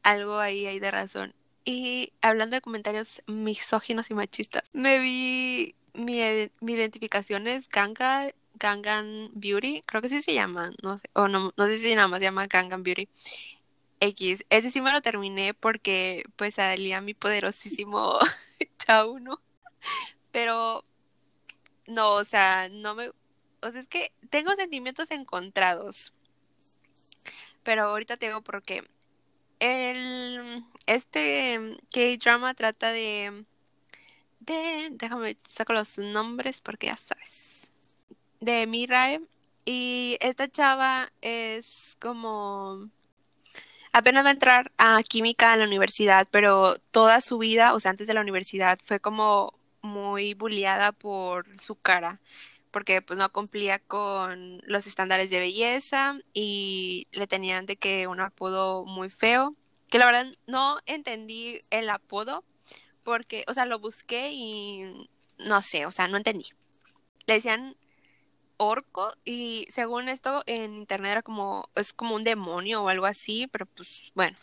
Algo ahí hay de razón. Y hablando de comentarios misóginos y machistas, me vi mi, mi identificación es Ganga, Gangan Beauty, creo que sí se llama, no sé, o no, no sé si nada más se llama Gangan Beauty. X, ese sí me lo terminé porque pues salía mi poderosísimo [laughs] Chao, ¿no? Pero no, o sea, no me, o sea, es que tengo sentimientos encontrados. Pero ahorita tengo porque el este K-drama trata de de, déjame saco los nombres porque ya sabes, de Mirai. Y esta chava es como apenas va a entrar a química en la universidad, pero toda su vida, o sea, antes de la universidad, fue como muy bulliada por su cara, porque pues no cumplía con los estándares de belleza y le tenían de que un apodo muy feo, que la verdad no entendí el apodo, porque, o sea, lo busqué y no sé, o sea, no entendí. Le decían orco y según esto en internet era como, es como un demonio o algo así, pero pues bueno.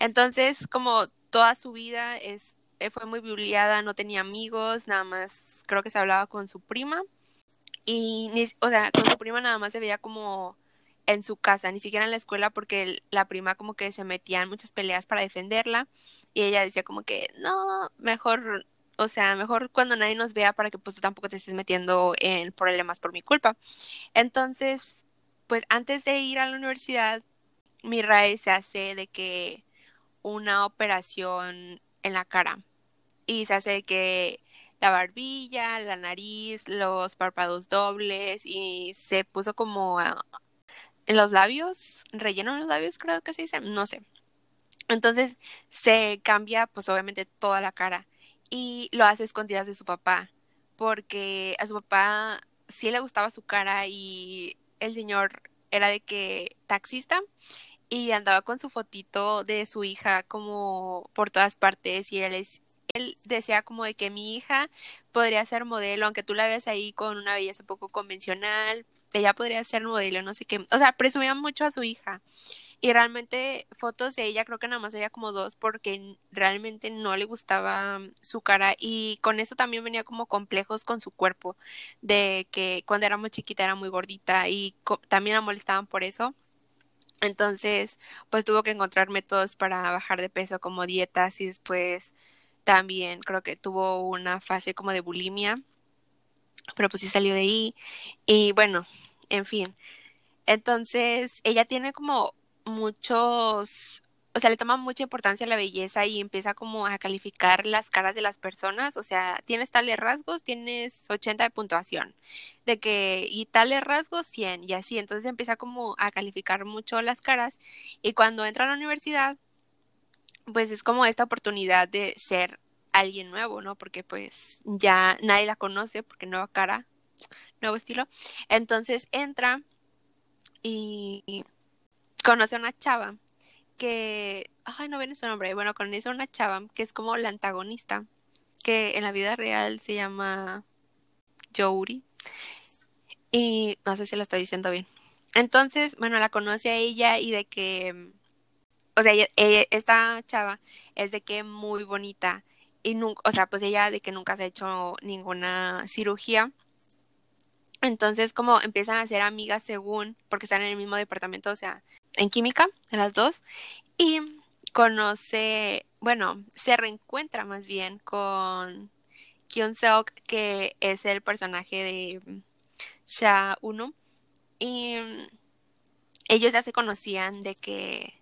Entonces, como toda su vida es, eh, fue muy bulliada, no tenía amigos, nada más creo que se hablaba con su prima. Y, o sea, con su prima nada más se veía como en su casa, ni siquiera en la escuela, porque la prima como que se metía en muchas peleas para defenderla y ella decía como que no, mejor, o sea, mejor cuando nadie nos vea para que pues tú tampoco te estés metiendo en problemas por mi culpa. Entonces, pues antes de ir a la universidad, mi raíz se hace de que una operación en la cara y se hace de que la barbilla, la nariz, los párpados dobles y se puso como en los labios, relleno en los labios, creo que se dice, no sé. Entonces se cambia, pues obviamente, toda la cara y lo hace escondidas de su papá, porque a su papá sí le gustaba su cara y el señor era de que taxista y andaba con su fotito de su hija como por todas partes y él es, él decía como de que mi hija podría ser modelo, aunque tú la veas ahí con una belleza poco convencional, ella podría ser modelo, no sé qué. O sea, presumía mucho a su hija. Y realmente fotos de ella, creo que nada más había como dos porque realmente no le gustaba su cara y con eso también venía como complejos con su cuerpo, de que cuando era muy chiquita era muy gordita y también la molestaban por eso. Entonces, pues tuvo que encontrar métodos para bajar de peso como dietas y después también creo que tuvo una fase como de bulimia pero pues sí salió de ahí. Y bueno, en fin. Entonces, ella tiene como muchos, o sea, le toma mucha importancia a la belleza y empieza como a calificar las caras de las personas, o sea, tienes tales rasgos, tienes 80 de puntuación, de que, y tales rasgos 100, y así, entonces empieza como a calificar mucho las caras, y cuando entra a la universidad, pues es como esta oportunidad de ser alguien nuevo, ¿no? Porque pues ya nadie la conoce porque nueva cara, nuevo estilo. Entonces entra y conoce a una chava que, ay, no viene su nombre, bueno, conoce a una chava que es como la antagonista, que en la vida real se llama Jouri. Y no sé si lo estoy diciendo bien. Entonces, bueno, la conoce a ella y de que, o sea, esta chava es de que muy bonita y nunca, o sea, pues ella de que nunca se ha hecho ninguna cirugía. Entonces, como empiezan a ser amigas según, porque están en el mismo departamento, o sea, en química, las dos, y conoce, bueno, se reencuentra más bien con Kyun Seok, que es el personaje de Sha Uno, y ellos ya se conocían de que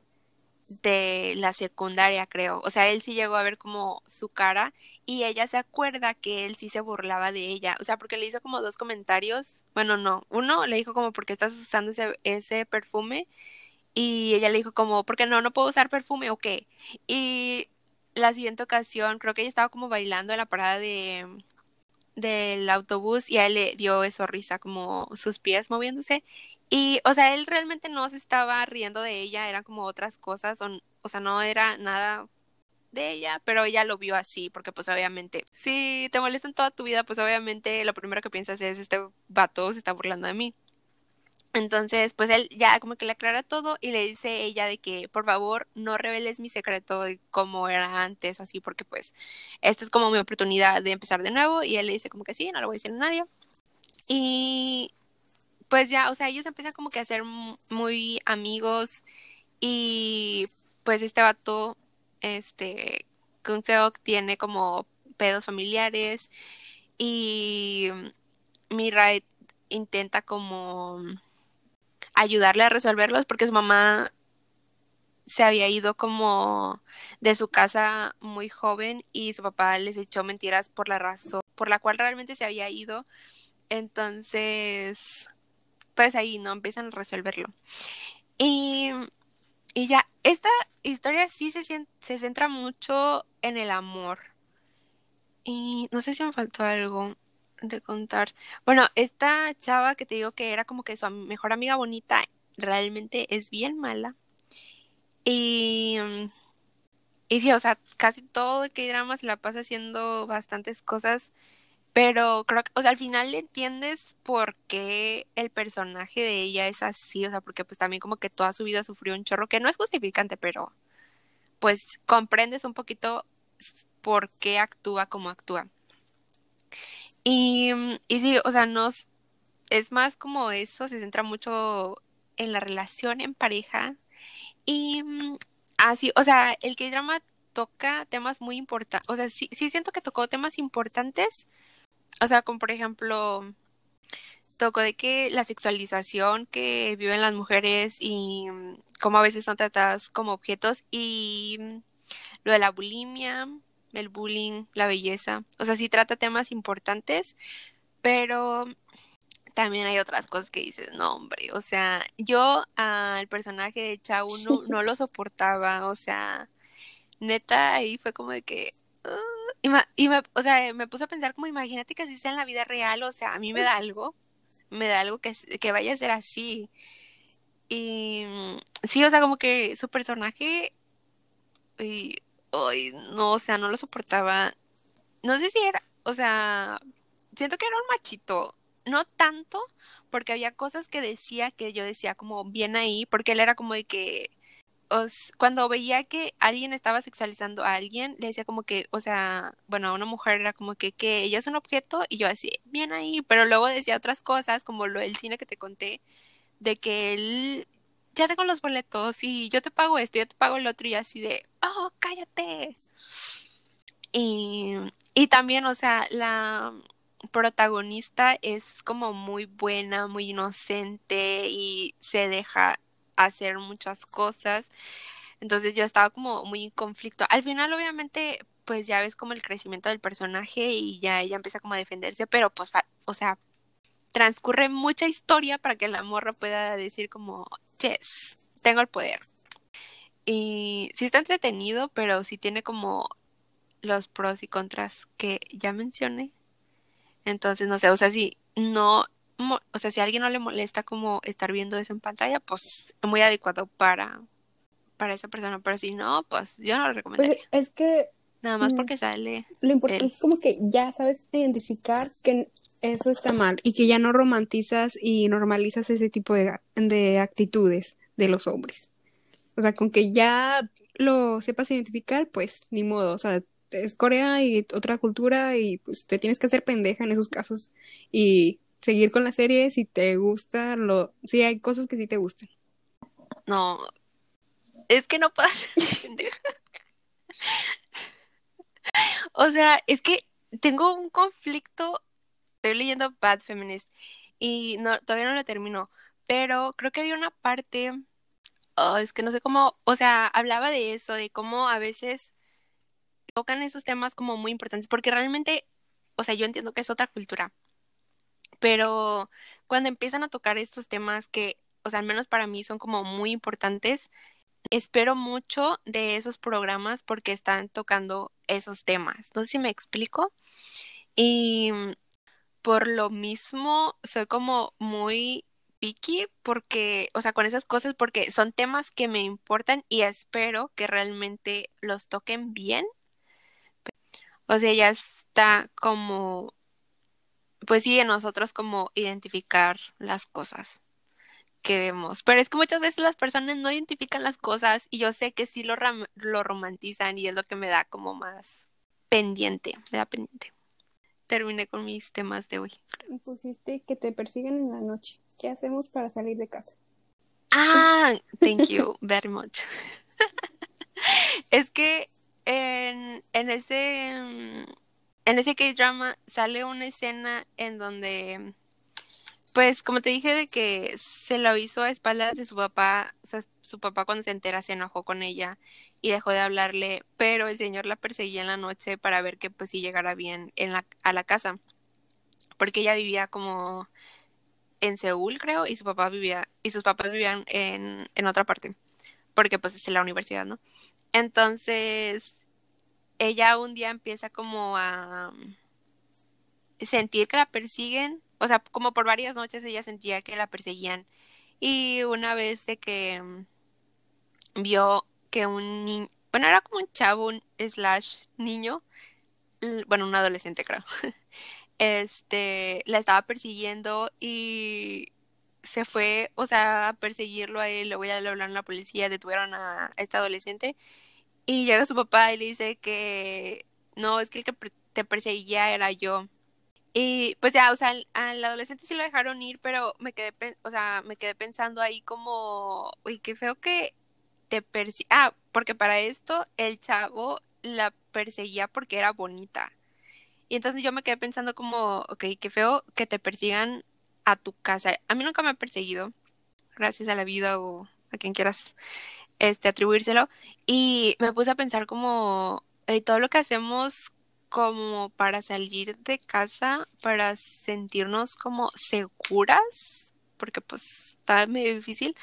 de la secundaria, creo. O sea, él sí llegó a ver como su cara y ella se acuerda que él sí se burlaba de ella. O sea, porque le hizo como dos comentarios. Bueno, no. Uno le dijo como, ¿por qué estás usando ese, ese perfume? Y ella le dijo como, porque no, no puedo usar perfume o qué. Y la siguiente ocasión, creo que ella estaba como bailando en la parada de del autobús y a él le dio eso risa, como sus pies moviéndose. Y, o sea, él realmente no se estaba riendo de ella, eran como otras cosas, o, sea, no era nada de ella, pero ella lo vio así, porque pues obviamente, si te molestan toda tu vida, pues obviamente lo primero que piensas es, este vato se está burlando de mí. Entonces, pues él ya como que le aclara todo y le dice ella de que por favor no reveles mi secreto de cómo era antes, así, porque pues esta es como mi oportunidad de empezar de nuevo y él le dice como que sí, no lo voy a decir a nadie. Y pues ya, o sea, ellos empiezan como que a ser muy amigos y pues este vato, este, Kunseok tiene como pedos familiares y Mirai intenta como ayudarle a resolverlos porque su mamá se había ido como de su casa muy joven y su papá les echó mentiras por la razón por la cual realmente se había ido. Entonces, pues ahí no empiezan a resolverlo. Y, y ya, esta historia sí se, se centra mucho en el amor. Y no sé si me faltó algo de contar. Bueno, esta chava que te digo que era como que su mejor amiga bonita, realmente es bien mala. Y, y sí, o sea, casi todo el que drama se la pasa haciendo bastantes cosas. Pero creo que, o sea, al final entiendes por qué el personaje de ella es así, o sea, porque pues también como que toda su vida sufrió un chorro, que no es justificante, pero pues comprendes un poquito por qué actúa como actúa. Y, y sí, o sea, no es más como eso, se centra mucho en la relación en pareja. Y así, o sea, el que drama toca temas muy importantes, o sea, sí, sí siento que tocó temas importantes, o sea, como por ejemplo, tocó de que la sexualización que viven las mujeres y cómo a veces son tratadas como objetos y lo de la bulimia, el bullying, la belleza. O sea, sí trata temas importantes, pero también hay otras cosas que dices, no, hombre, o sea, yo al personaje de Chao no, no lo [laughs] soportaba, o sea, neta, ahí fue como de que... y, y me, o sea, me puse a pensar como, imagínate que así sea en la vida real, o sea, a mí me da algo, me da algo que, que vaya a ser así. Y sí, o sea, como que su personaje, y, Ay, no, o sea, no lo soportaba. No sé si era, o sea, siento que era un machito. No tanto, porque había cosas que decía que yo decía como bien ahí, porque él era como de que cuando veía que alguien estaba sexualizando a alguien, le decía como que, o sea, bueno, a una mujer era como que, que ella es un objeto y yo así, bien ahí, pero luego decía otras cosas, como lo del cine que te conté, de que él ya tengo los boletos y yo te pago esto, yo te pago el otro y así de, oh, cállate. Y, y también, o sea, la protagonista es como muy buena, muy inocente y se deja hacer muchas cosas. Entonces yo estaba como muy en conflicto. Al final, obviamente, pues ya ves como el crecimiento del personaje y ya ella empieza como a defenderse, pero pues, o sea, transcurre mucha historia para que la morra pueda decir como, yes, tengo el poder. Y sí está entretenido, pero sí tiene como los pros y contras que ya mencioné. Entonces, no sé, o sea, si no, o sea, si a alguien no le molesta como estar viendo eso en pantalla, pues es muy adecuado para, para esa persona, pero si no, pues yo no lo recomendaría. Pues es que Nada más porque sale. Lo importante es como que ya sabes identificar que eso está mal y que ya no romantizas y normalizas ese tipo de, de actitudes de los hombres. O sea, con que ya lo sepas identificar, pues ni modo. O sea, es Corea y otra cultura y pues te tienes que hacer pendeja en esos casos y seguir con la serie si te gusta, lo, si hay cosas que sí te gustan. No, es que no [laughs] pendeja. o sea, es que tengo un conflicto, estoy leyendo Bad Feminist y no, todavía no lo termino, pero creo que había una parte, oh, es que no sé cómo, o sea, hablaba de eso, de cómo a veces tocan esos temas como muy importantes, porque realmente, o sea, yo entiendo que es otra cultura, pero cuando empiezan a tocar estos temas que, o sea, al menos para mí son como muy importantes, espero mucho de esos programas porque están tocando esos temas. No sé si me explico. Y por lo mismo soy como muy picky porque, o sea, con esas cosas porque son temas que me importan y espero que realmente los toquen bien. O sea, ya está como, pues sí, en nosotros como identificar las cosas que vemos. Pero es que muchas veces las personas no identifican las cosas y yo sé que sí lo, lo romantizan y es lo que me da como más pendiente, me da pendiente. Terminé con mis temas de hoy. Pusiste que te persiguen en la noche. ¿Qué hacemos para salir de casa? Ah, [laughs] thank you very much. [laughs] es que en, en ese en ese K-drama sale una escena en donde pues como te dije de que se lo hizo a espaldas de su papá, o sea, su papá cuando se entera se enojó con ella y dejó de hablarle, pero el señor la perseguía en la noche para ver que pues sí llegara bien en la, a la casa, porque ella vivía como en Seúl creo y su papá vivía y sus papás vivían en, en otra parte, porque pues es la universidad, ¿no? Entonces ella un día empieza como a sentir que la persiguen o sea, como por varias noches ella sentía que la perseguían. Y una vez de que mm, vio que un niño, bueno, era como un chavo, slash niño, bueno, un adolescente creo, [laughs] este, la estaba persiguiendo y se fue, o sea, a perseguirlo a él, luego ya le hablaron a la policía, detuvieron a este adolescente y llega su papá y le dice que no, es que el que te perseguía era yo. Y pues ya, o sea, al, adolescente sí lo dejaron ir, pero me quedé, o sea, me quedé pensando ahí como, uy, qué feo que te persigue. Ah, porque para esto el chavo la perseguía porque era bonita. Y entonces yo me quedé pensando como, ok, qué feo que te persigan a tu casa. A mí nunca me ha perseguido, gracias a la vida o a quien quieras este atribuírselo. Y me puse a pensar como, todo lo que hacemos como para salir de casa, para sentirnos como seguras, porque pues está medio difícil.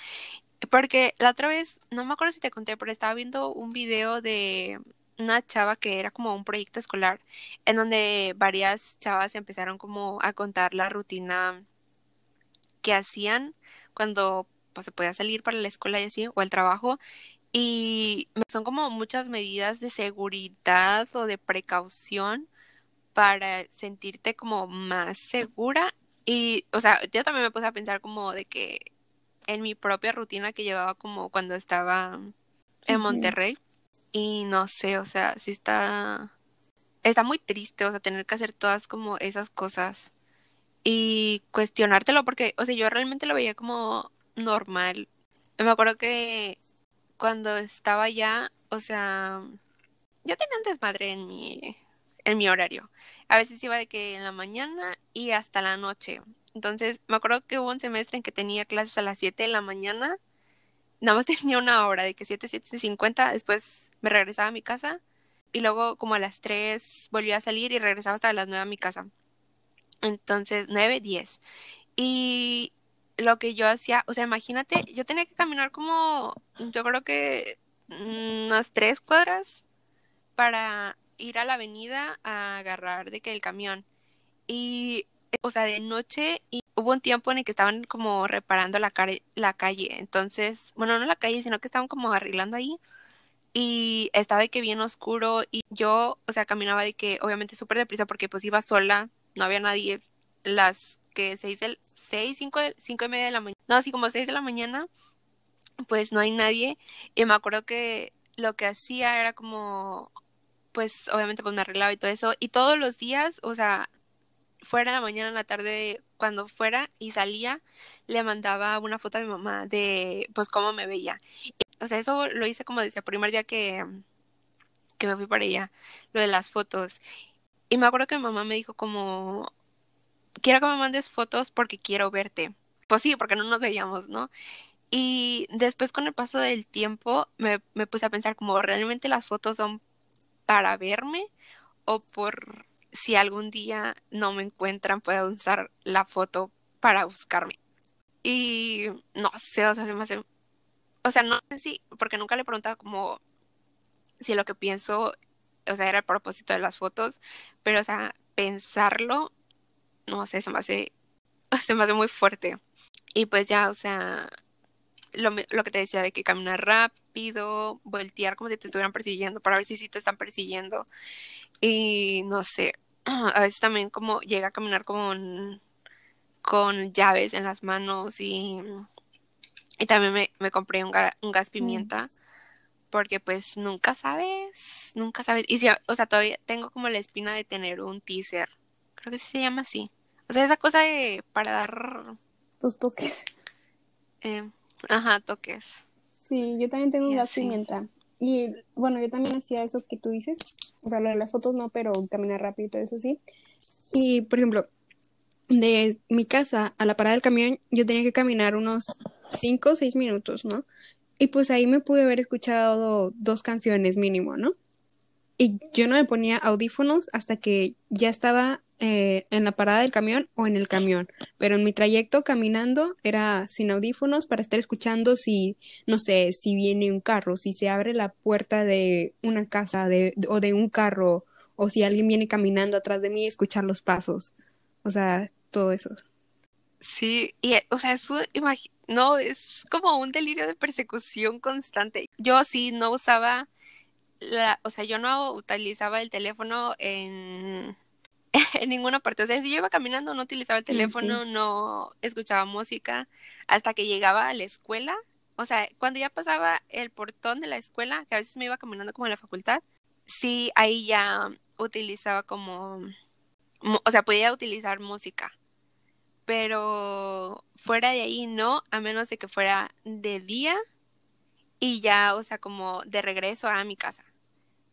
Porque la otra vez, no me acuerdo si te conté, pero estaba viendo un video de una chava que era como un proyecto escolar, en donde varias chavas empezaron como a contar la rutina que hacían cuando pues, se podía salir para la escuela y así, o el trabajo, y son como muchas medidas de seguridad o de precaución para sentirte como más segura. Y, o sea, yo también me puse a pensar como de que en mi propia rutina que llevaba como cuando estaba en Monterrey. Y no sé, o sea, sí está, está muy triste, o sea, tener que hacer todas como esas cosas y cuestionártelo porque, o sea, yo realmente lo veía como normal. Me acuerdo que cuando estaba allá, o sea, yo tenía un desmadre en mi, en mi horario. A veces iba de que en la mañana y hasta la noche. Entonces, me acuerdo que hubo un semestre en que tenía clases a las 7 de la mañana. Nada más [laughs] tenía una hora, de que 7, 7, 50. Después me regresaba a mi casa. Y luego, como a las 3, volvía a salir y regresaba hasta las 9 a mi casa. Entonces, 9, 10. Y lo que yo hacía, o sea, imagínate, yo tenía que caminar como, yo creo que unas tres cuadras para ir a la avenida a agarrar de que el camión. Y, o sea, de noche y hubo un tiempo en el que estaban como reparando la, la calle. Entonces, bueno, no la calle, sino que estaban como arreglando ahí. Y estaba de que bien oscuro y yo, o sea, caminaba de que obviamente súper deprisa porque pues iba sola, no había nadie. Las que seis, del, seis cinco, cinco y media de la mañana, no, así como seis de la mañana, pues no hay nadie. Y me acuerdo que lo que hacía era como, pues obviamente pues me arreglaba y todo eso. Y todos los días, o sea, fuera en la mañana, en la tarde, cuando fuera y salía, le mandaba una foto a mi mamá de pues cómo me veía. o sea, eso lo hice como desde el primer día que, que me fui para allá, lo de las fotos. Y me acuerdo que mi mamá me dijo como, quiero que me mandes fotos porque quiero verte. Pues sí, porque no nos veíamos, ¿no? Y después con el paso del tiempo me, me puse a pensar como realmente las fotos son para verme o por si algún día no me encuentran puedo usar la foto para buscarme. Y no sé, o sea, se me hace... O sea, no sé si, porque nunca le he preguntado como si lo que pienso, o sea, era el propósito de las fotos, pero, o sea, pensarlo, no sé, se me hace, [laughs] se me hace muy fuerte. Y pues ya, o sea, lo, lo que te decía de que caminar rápido, voltear como si te estuvieran persiguiendo para ver si sí te están persiguiendo. Y no sé, [clears throat] a veces también como llega a caminar con, con llaves en las manos y, y también me, me compré un, un gas pimienta. Porque pues nunca sabes, nunca sabes. Y si, o sea, todavía tengo como la espina de tener un teaser. Creo que se llama así. O sea, esa cosa de para dar... Los toques. Eh, ajá, toques. Sí, yo también tengo un gas pimienta. Y bueno, yo también hacía eso que tú dices, o sea, lo de las fotos no, pero caminar rápido y todo eso sí. Y, por ejemplo, de mi casa a la parada del camión, yo tenía que caminar unos 5 o 6 minutos, ¿no? Y pues ahí me pude haber escuchado dos canciones mínimo, ¿no? Y yo no me ponía audífonos hasta que ya estaba eh, en la parada del camión o en el camión, pero en mi trayecto caminando era sin audífonos para estar escuchando si, no sé, si viene un carro, si se abre la puerta de una casa de, o de un carro, o si alguien viene caminando atrás de mí, escuchar los pasos. O sea, todo eso. Sí, y, o sea, eso, no, es como un delirio de persecución constante. Yo sí no usaba la, o sea, yo no utilizaba el teléfono en [laughs] en ninguna parte. O sea, si yo iba caminando, no utilizaba el mm, teléfono, no escuchaba música, hasta que llegaba a la escuela. O sea, cuando ya pasaba el portón de la escuela, que a veces me iba caminando como a la facultad, sí, ahí ya utilizaba como, o sea, podía utilizar música. Pero fuera de ahí no, a menos de que fuera de día y ya, o sea, como de regreso a mi casa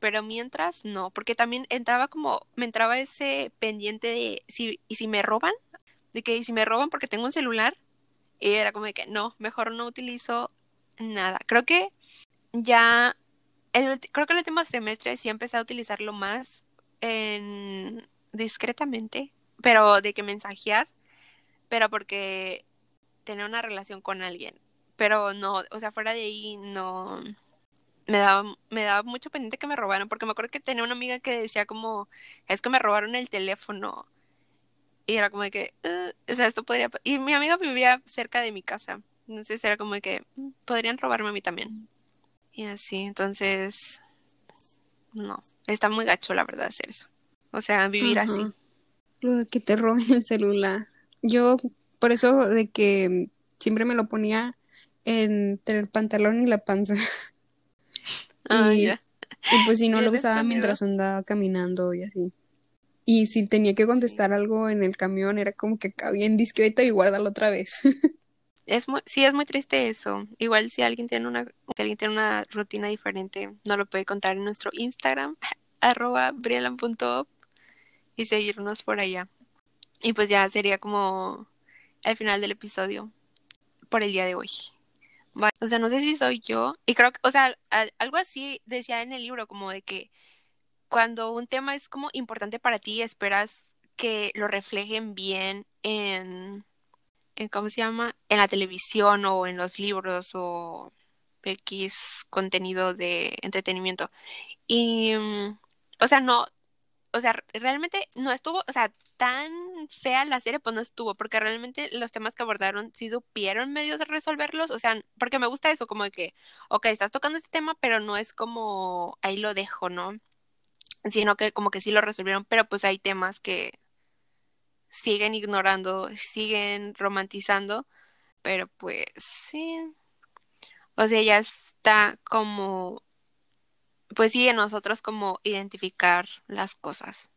pero mientras no, porque también entraba como, me entraba ese pendiente de si, y si me roban, de que si me roban porque tengo un celular, y era como de que no, mejor no utilizo nada. Creo que ya, el, creo que el último semestre sí empecé a utilizarlo más en, discretamente, pero de que mensajear, pero porque tener una relación con alguien, pero no, o sea, fuera de ahí no, me daba, me daba mucho pendiente que me robaran, porque me acuerdo que tenía una amiga que decía como, es que me robaron el teléfono. Y era como de que, o sea, esto podría... Y mi amiga vivía cerca de mi casa. Entonces era como de que, mm, podrían robarme a mí también. Y así, entonces, no, está muy gacho la verdad hacer eso. O sea, vivir así. Lo de que te roben el celular. Yo, por eso de que siempre me lo ponía entre el pantalón y la panza. [laughs] Ah, y, pues si no lo usaba mientras andaba caminando y así. Y si tenía que contestar algo en el camión, era como que acá bien discreto y guárdalo otra vez. [laughs] es muy, sí, es muy triste eso. Igual si alguien tiene una, si alguien tiene una rutina diferente, no lo puede contar en nuestro Instagram, [laughs] arroba y seguirnos por allá. Y pues ya sería como el final del episodio por el día de hoy o sea, no sé si soy yo. Y creo que, o sea, algo así decía en el libro, como de que cuando un tema es como importante para ti, esperas que lo reflejen bien en, en ¿cómo se llama? En la televisión o en los libros o X contenido de entretenimiento. Y, mm, o sea, no, o sea, realmente no estuvo, o sea, tan fea la serie, pues no estuvo, porque realmente los temas que abordaron sí supieron medios de resolverlos, o sea, porque me gusta eso, como de que, ok, estás tocando este tema, pero no es como, ahí lo dejo, ¿no? Sino que como que sí lo resolvieron, pero pues hay temas que siguen ignorando, siguen romantizando, pero pues sí, o sea, ya está como, pues sí, en nosotros como identificar las cosas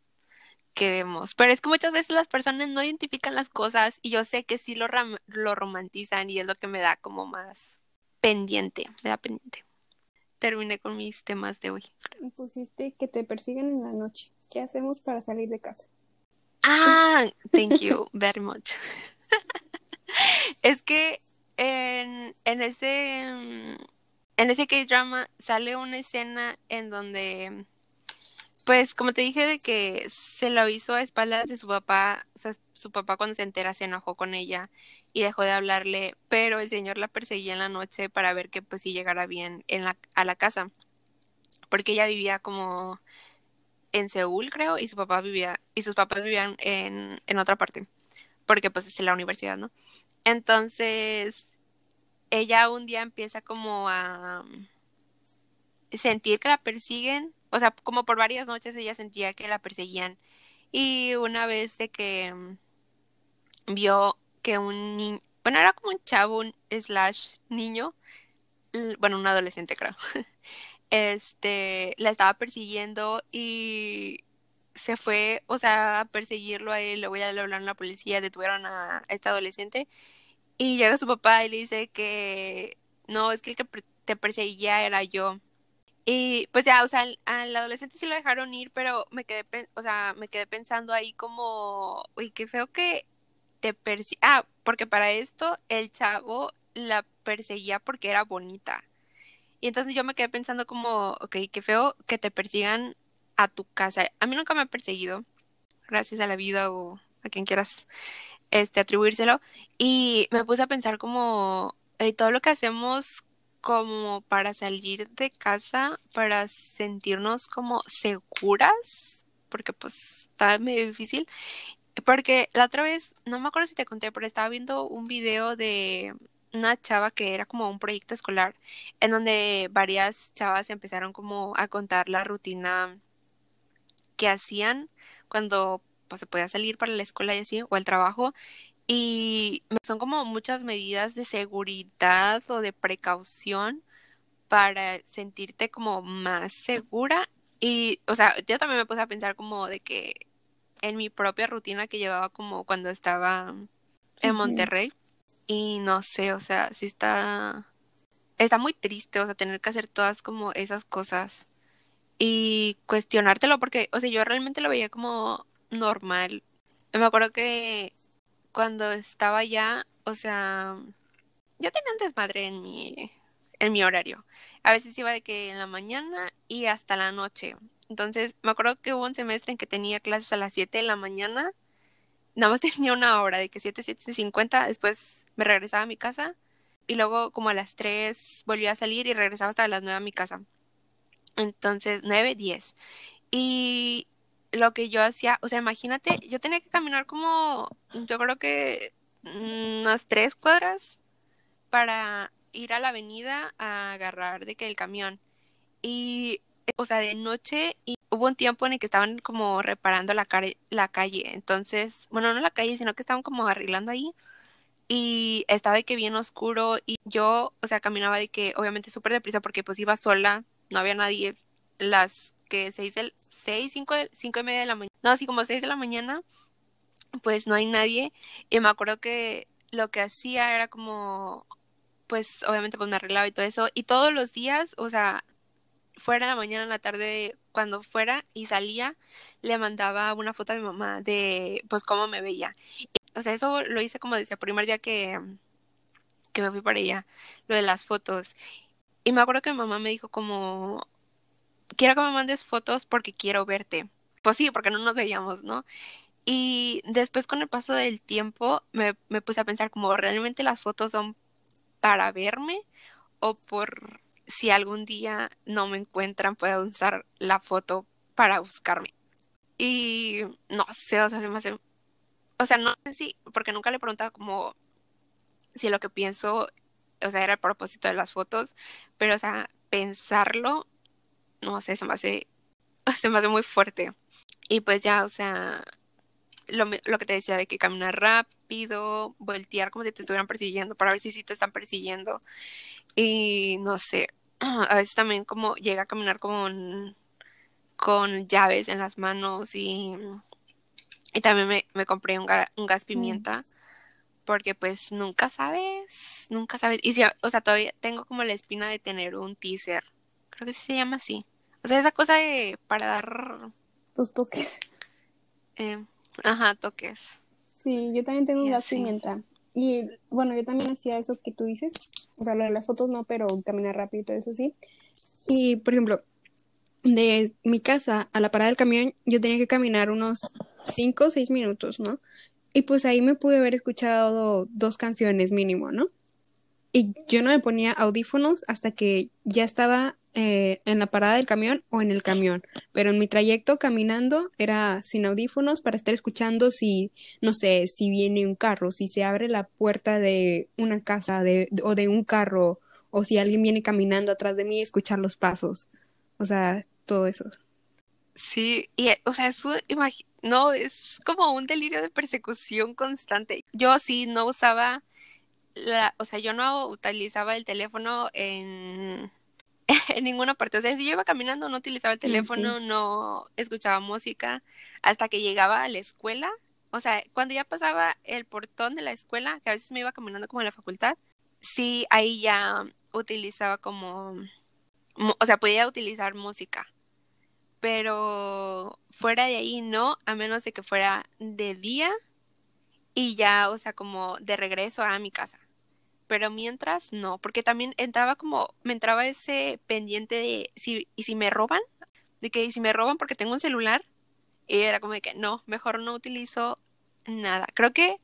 que vemos. Pero es que muchas veces las personas no identifican las cosas y yo sé que sí lo, lo romantizan y es lo que me da como más pendiente, me da pendiente. Terminé con mis temas de hoy. Pusiste que te persiguen en la noche. ¿Qué hacemos para salir de casa? Ah, thank [laughs] you very much. [laughs] es que en, en ese en ese K-drama sale una escena en donde pues como te dije de que se lo hizo a espaldas de su papá, o sea, su papá cuando se entera se enojó con ella y dejó de hablarle, pero el señor la perseguía en la noche para ver que pues si llegara bien en la, a la casa, porque ella vivía como en Seúl creo y su papá vivía y sus papás vivían en, en otra parte, porque pues es en la universidad, ¿no? Entonces ella un día empieza como a sentir que la persiguen o sea, como por varias noches ella sentía que la perseguían. Y una vez de que mm, vio que un niño, bueno, era como un chavo, un slash niño, bueno, un adolescente creo, [laughs] este, la estaba persiguiendo y se fue, o sea, a perseguirlo a él, le voy a hablar a la policía, detuvieron a este adolescente y llega su papá y le dice que no, es que el que te perseguía era yo. Y pues ya, o sea, al, adolescente sí lo dejaron ir, pero me quedé, o sea, me quedé pensando ahí como, uy, qué feo que te persigue. Ah, porque para esto el chavo la perseguía porque era bonita. Y entonces yo me quedé pensando como, ok, qué feo que te persigan a tu casa. A mí nunca me ha perseguido, gracias a la vida o a quien quieras este atribuírselo. Y me puse a pensar como, todo lo que hacemos como para salir de casa, para sentirnos como seguras, porque pues está medio difícil. Porque la otra vez, no me acuerdo si te conté, pero estaba viendo un video de una chava que era como un proyecto escolar, en donde varias chavas empezaron como a contar la rutina que hacían cuando pues, se podía salir para la escuela y así, o el trabajo, y son como muchas medidas de seguridad o de precaución para sentirte como más segura. Y, o sea, yo también me puse a pensar como de que en mi propia rutina que llevaba como cuando estaba en Monterrey. Y no sé, o sea, sí está, está muy triste, o sea, tener que hacer todas como esas cosas y cuestionártelo porque, o sea, yo realmente lo veía como normal. Me acuerdo que cuando estaba allá, o sea, yo tenía un desmadre en mi, en mi horario. A veces iba de que en la mañana y hasta la noche. Entonces, me acuerdo que hubo un semestre en que tenía clases a las 7 de la mañana. Nada más [laughs] tenía una hora, de que 7, 7, 50. Después me regresaba a mi casa. Y luego, como a las 3, volvía a salir y regresaba hasta las 9 a mi casa. Entonces, 9, 10. Y lo que yo hacía, o sea, imagínate, yo tenía que caminar como, yo creo que unas tres cuadras para ir a la avenida a agarrar de que el camión. Y, o sea, de noche, y hubo un tiempo en el que estaban como reparando la, la calle. Entonces, bueno, no la calle, sino que estaban como arreglando ahí. Y estaba de que bien oscuro. Y yo, o sea, caminaba de que obviamente súper deprisa porque pues iba sola, no había nadie. Las que seis, del, seis cinco, cinco y media de la mañana, no, así como seis de la mañana, pues no hay nadie. Y me acuerdo que lo que hacía era como, pues obviamente pues me arreglaba y todo eso. Y todos los días, o sea, fuera en la mañana, en la tarde, cuando fuera y salía, le mandaba una foto a mi mamá de pues cómo me veía. o sea, eso lo hice como desde el primer día que, que me fui para ella, lo de las fotos. Y me acuerdo que mi mamá me dijo como, quiero que me mandes fotos porque quiero verte. Pues sí, porque no nos veíamos, ¿no? Y después con el paso del tiempo me, me puse a pensar como realmente las fotos son para verme o por si algún día no me encuentran puedo usar la foto para buscarme. Y no sé, o sea, se me hace... O sea, no sé si, porque nunca le he preguntado como si lo que pienso, o sea, era a propósito de las fotos, pero, o sea, pensarlo, no sé, se me hace, [laughs] se me hace muy fuerte. Y pues ya, o sea, lo, lo, que te decía de que caminar rápido, voltear como si te estuvieran persiguiendo para ver si sí te están persiguiendo. Y no sé, [clears throat] a veces también como llega a caminar con, con llaves en las manos y, y también me, me compré un, un gas mm. pimienta. Porque pues nunca sabes, nunca sabes. Y si, o sea, todavía tengo como la espina de tener un teaser. Creo que se llama así. O sea, esa cosa de para dar... Los toques. [laughs] Eh, Ajá, toques. Sí, yo también tengo un gas pimienta. Y bueno, yo también hacía eso que tú dices. O sea, lo de las fotos no, pero caminar rápido y todo eso sí. Y, por ejemplo, de mi casa a la parada del camión, yo tenía que caminar unos 5 o 6 minutos, ¿no? Y pues ahí me pude haber escuchado dos canciones mínimo, ¿no? Y yo no me ponía audífonos hasta que ya estaba eh, en la parada del camión o en el camión, pero en mi trayecto caminando era sin audífonos para estar escuchando si, no sé, si viene un carro, si se abre la puerta de una casa de, o de un carro, o si alguien viene caminando atrás de mí, escuchar los pasos, o sea, todo eso. Sí, y o sea, eso, no, es como un delirio de persecución constante. Yo sí no usaba la, o sea, yo no utilizaba el teléfono en [laughs] en ninguna parte. O sea, si yo iba caminando, no utilizaba el teléfono, no escuchaba música hasta que llegaba a la escuela. O sea, cuando ya pasaba el portón de la escuela, que a veces me iba caminando como a la facultad, sí, ahí ya utilizaba como, o sea, podía utilizar música. Pero fuera de ahí no, a menos de que fuera de día y ya, o sea, como de regreso a mi casa pero mientras no, porque también entraba como, me entraba ese pendiente de si, y si me roban, de que si me roban porque tengo un celular, y era como de que no, mejor no utilizo nada. Creo que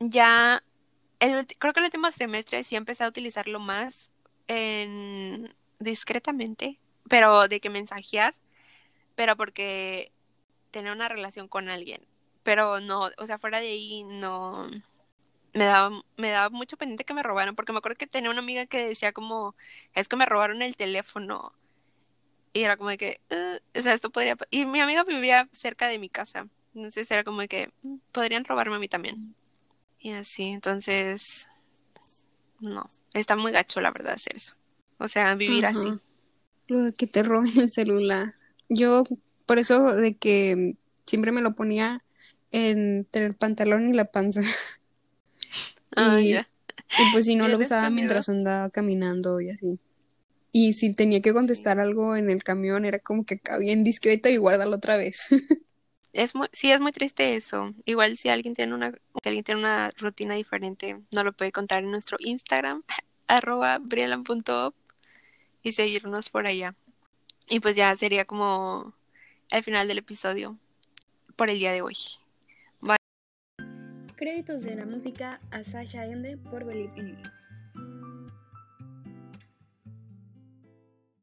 ya, el, creo que el último semestre sí empecé a utilizarlo más en, discretamente, pero de que mensajear, pero porque tener una relación con alguien, pero no, o sea, fuera de ahí no me daba, me daba mucho pendiente que me robaran, porque me acuerdo que tenía una amiga que decía como, es que me robaron el teléfono. Y era como de que, o sea, esto podría... Y mi amiga vivía cerca de mi casa. Entonces era como de que, mm, podrían robarme a mí también. Y así, entonces, no, está muy gacho la verdad hacer eso. O sea, vivir así. Lo de que te roben el celular. Yo, por eso de que siempre me lo ponía entre el pantalón y la panza. [laughs] Ah, y, pues si no [laughs] lo usaba mientras andaba caminando y así. Y si tenía que contestar algo en el camión, era como que cabía en discreto y guárdalo otra vez. [laughs] es muy, sí, es muy triste eso. Igual si alguien tiene una, si alguien tiene una rutina diferente, no lo puede contar en nuestro Instagram, [laughs] arroba y seguirnos por allá. Y pues ya sería como el final del episodio por el día de hoy. Créditos de la música a Sasha Ende por Believe in It.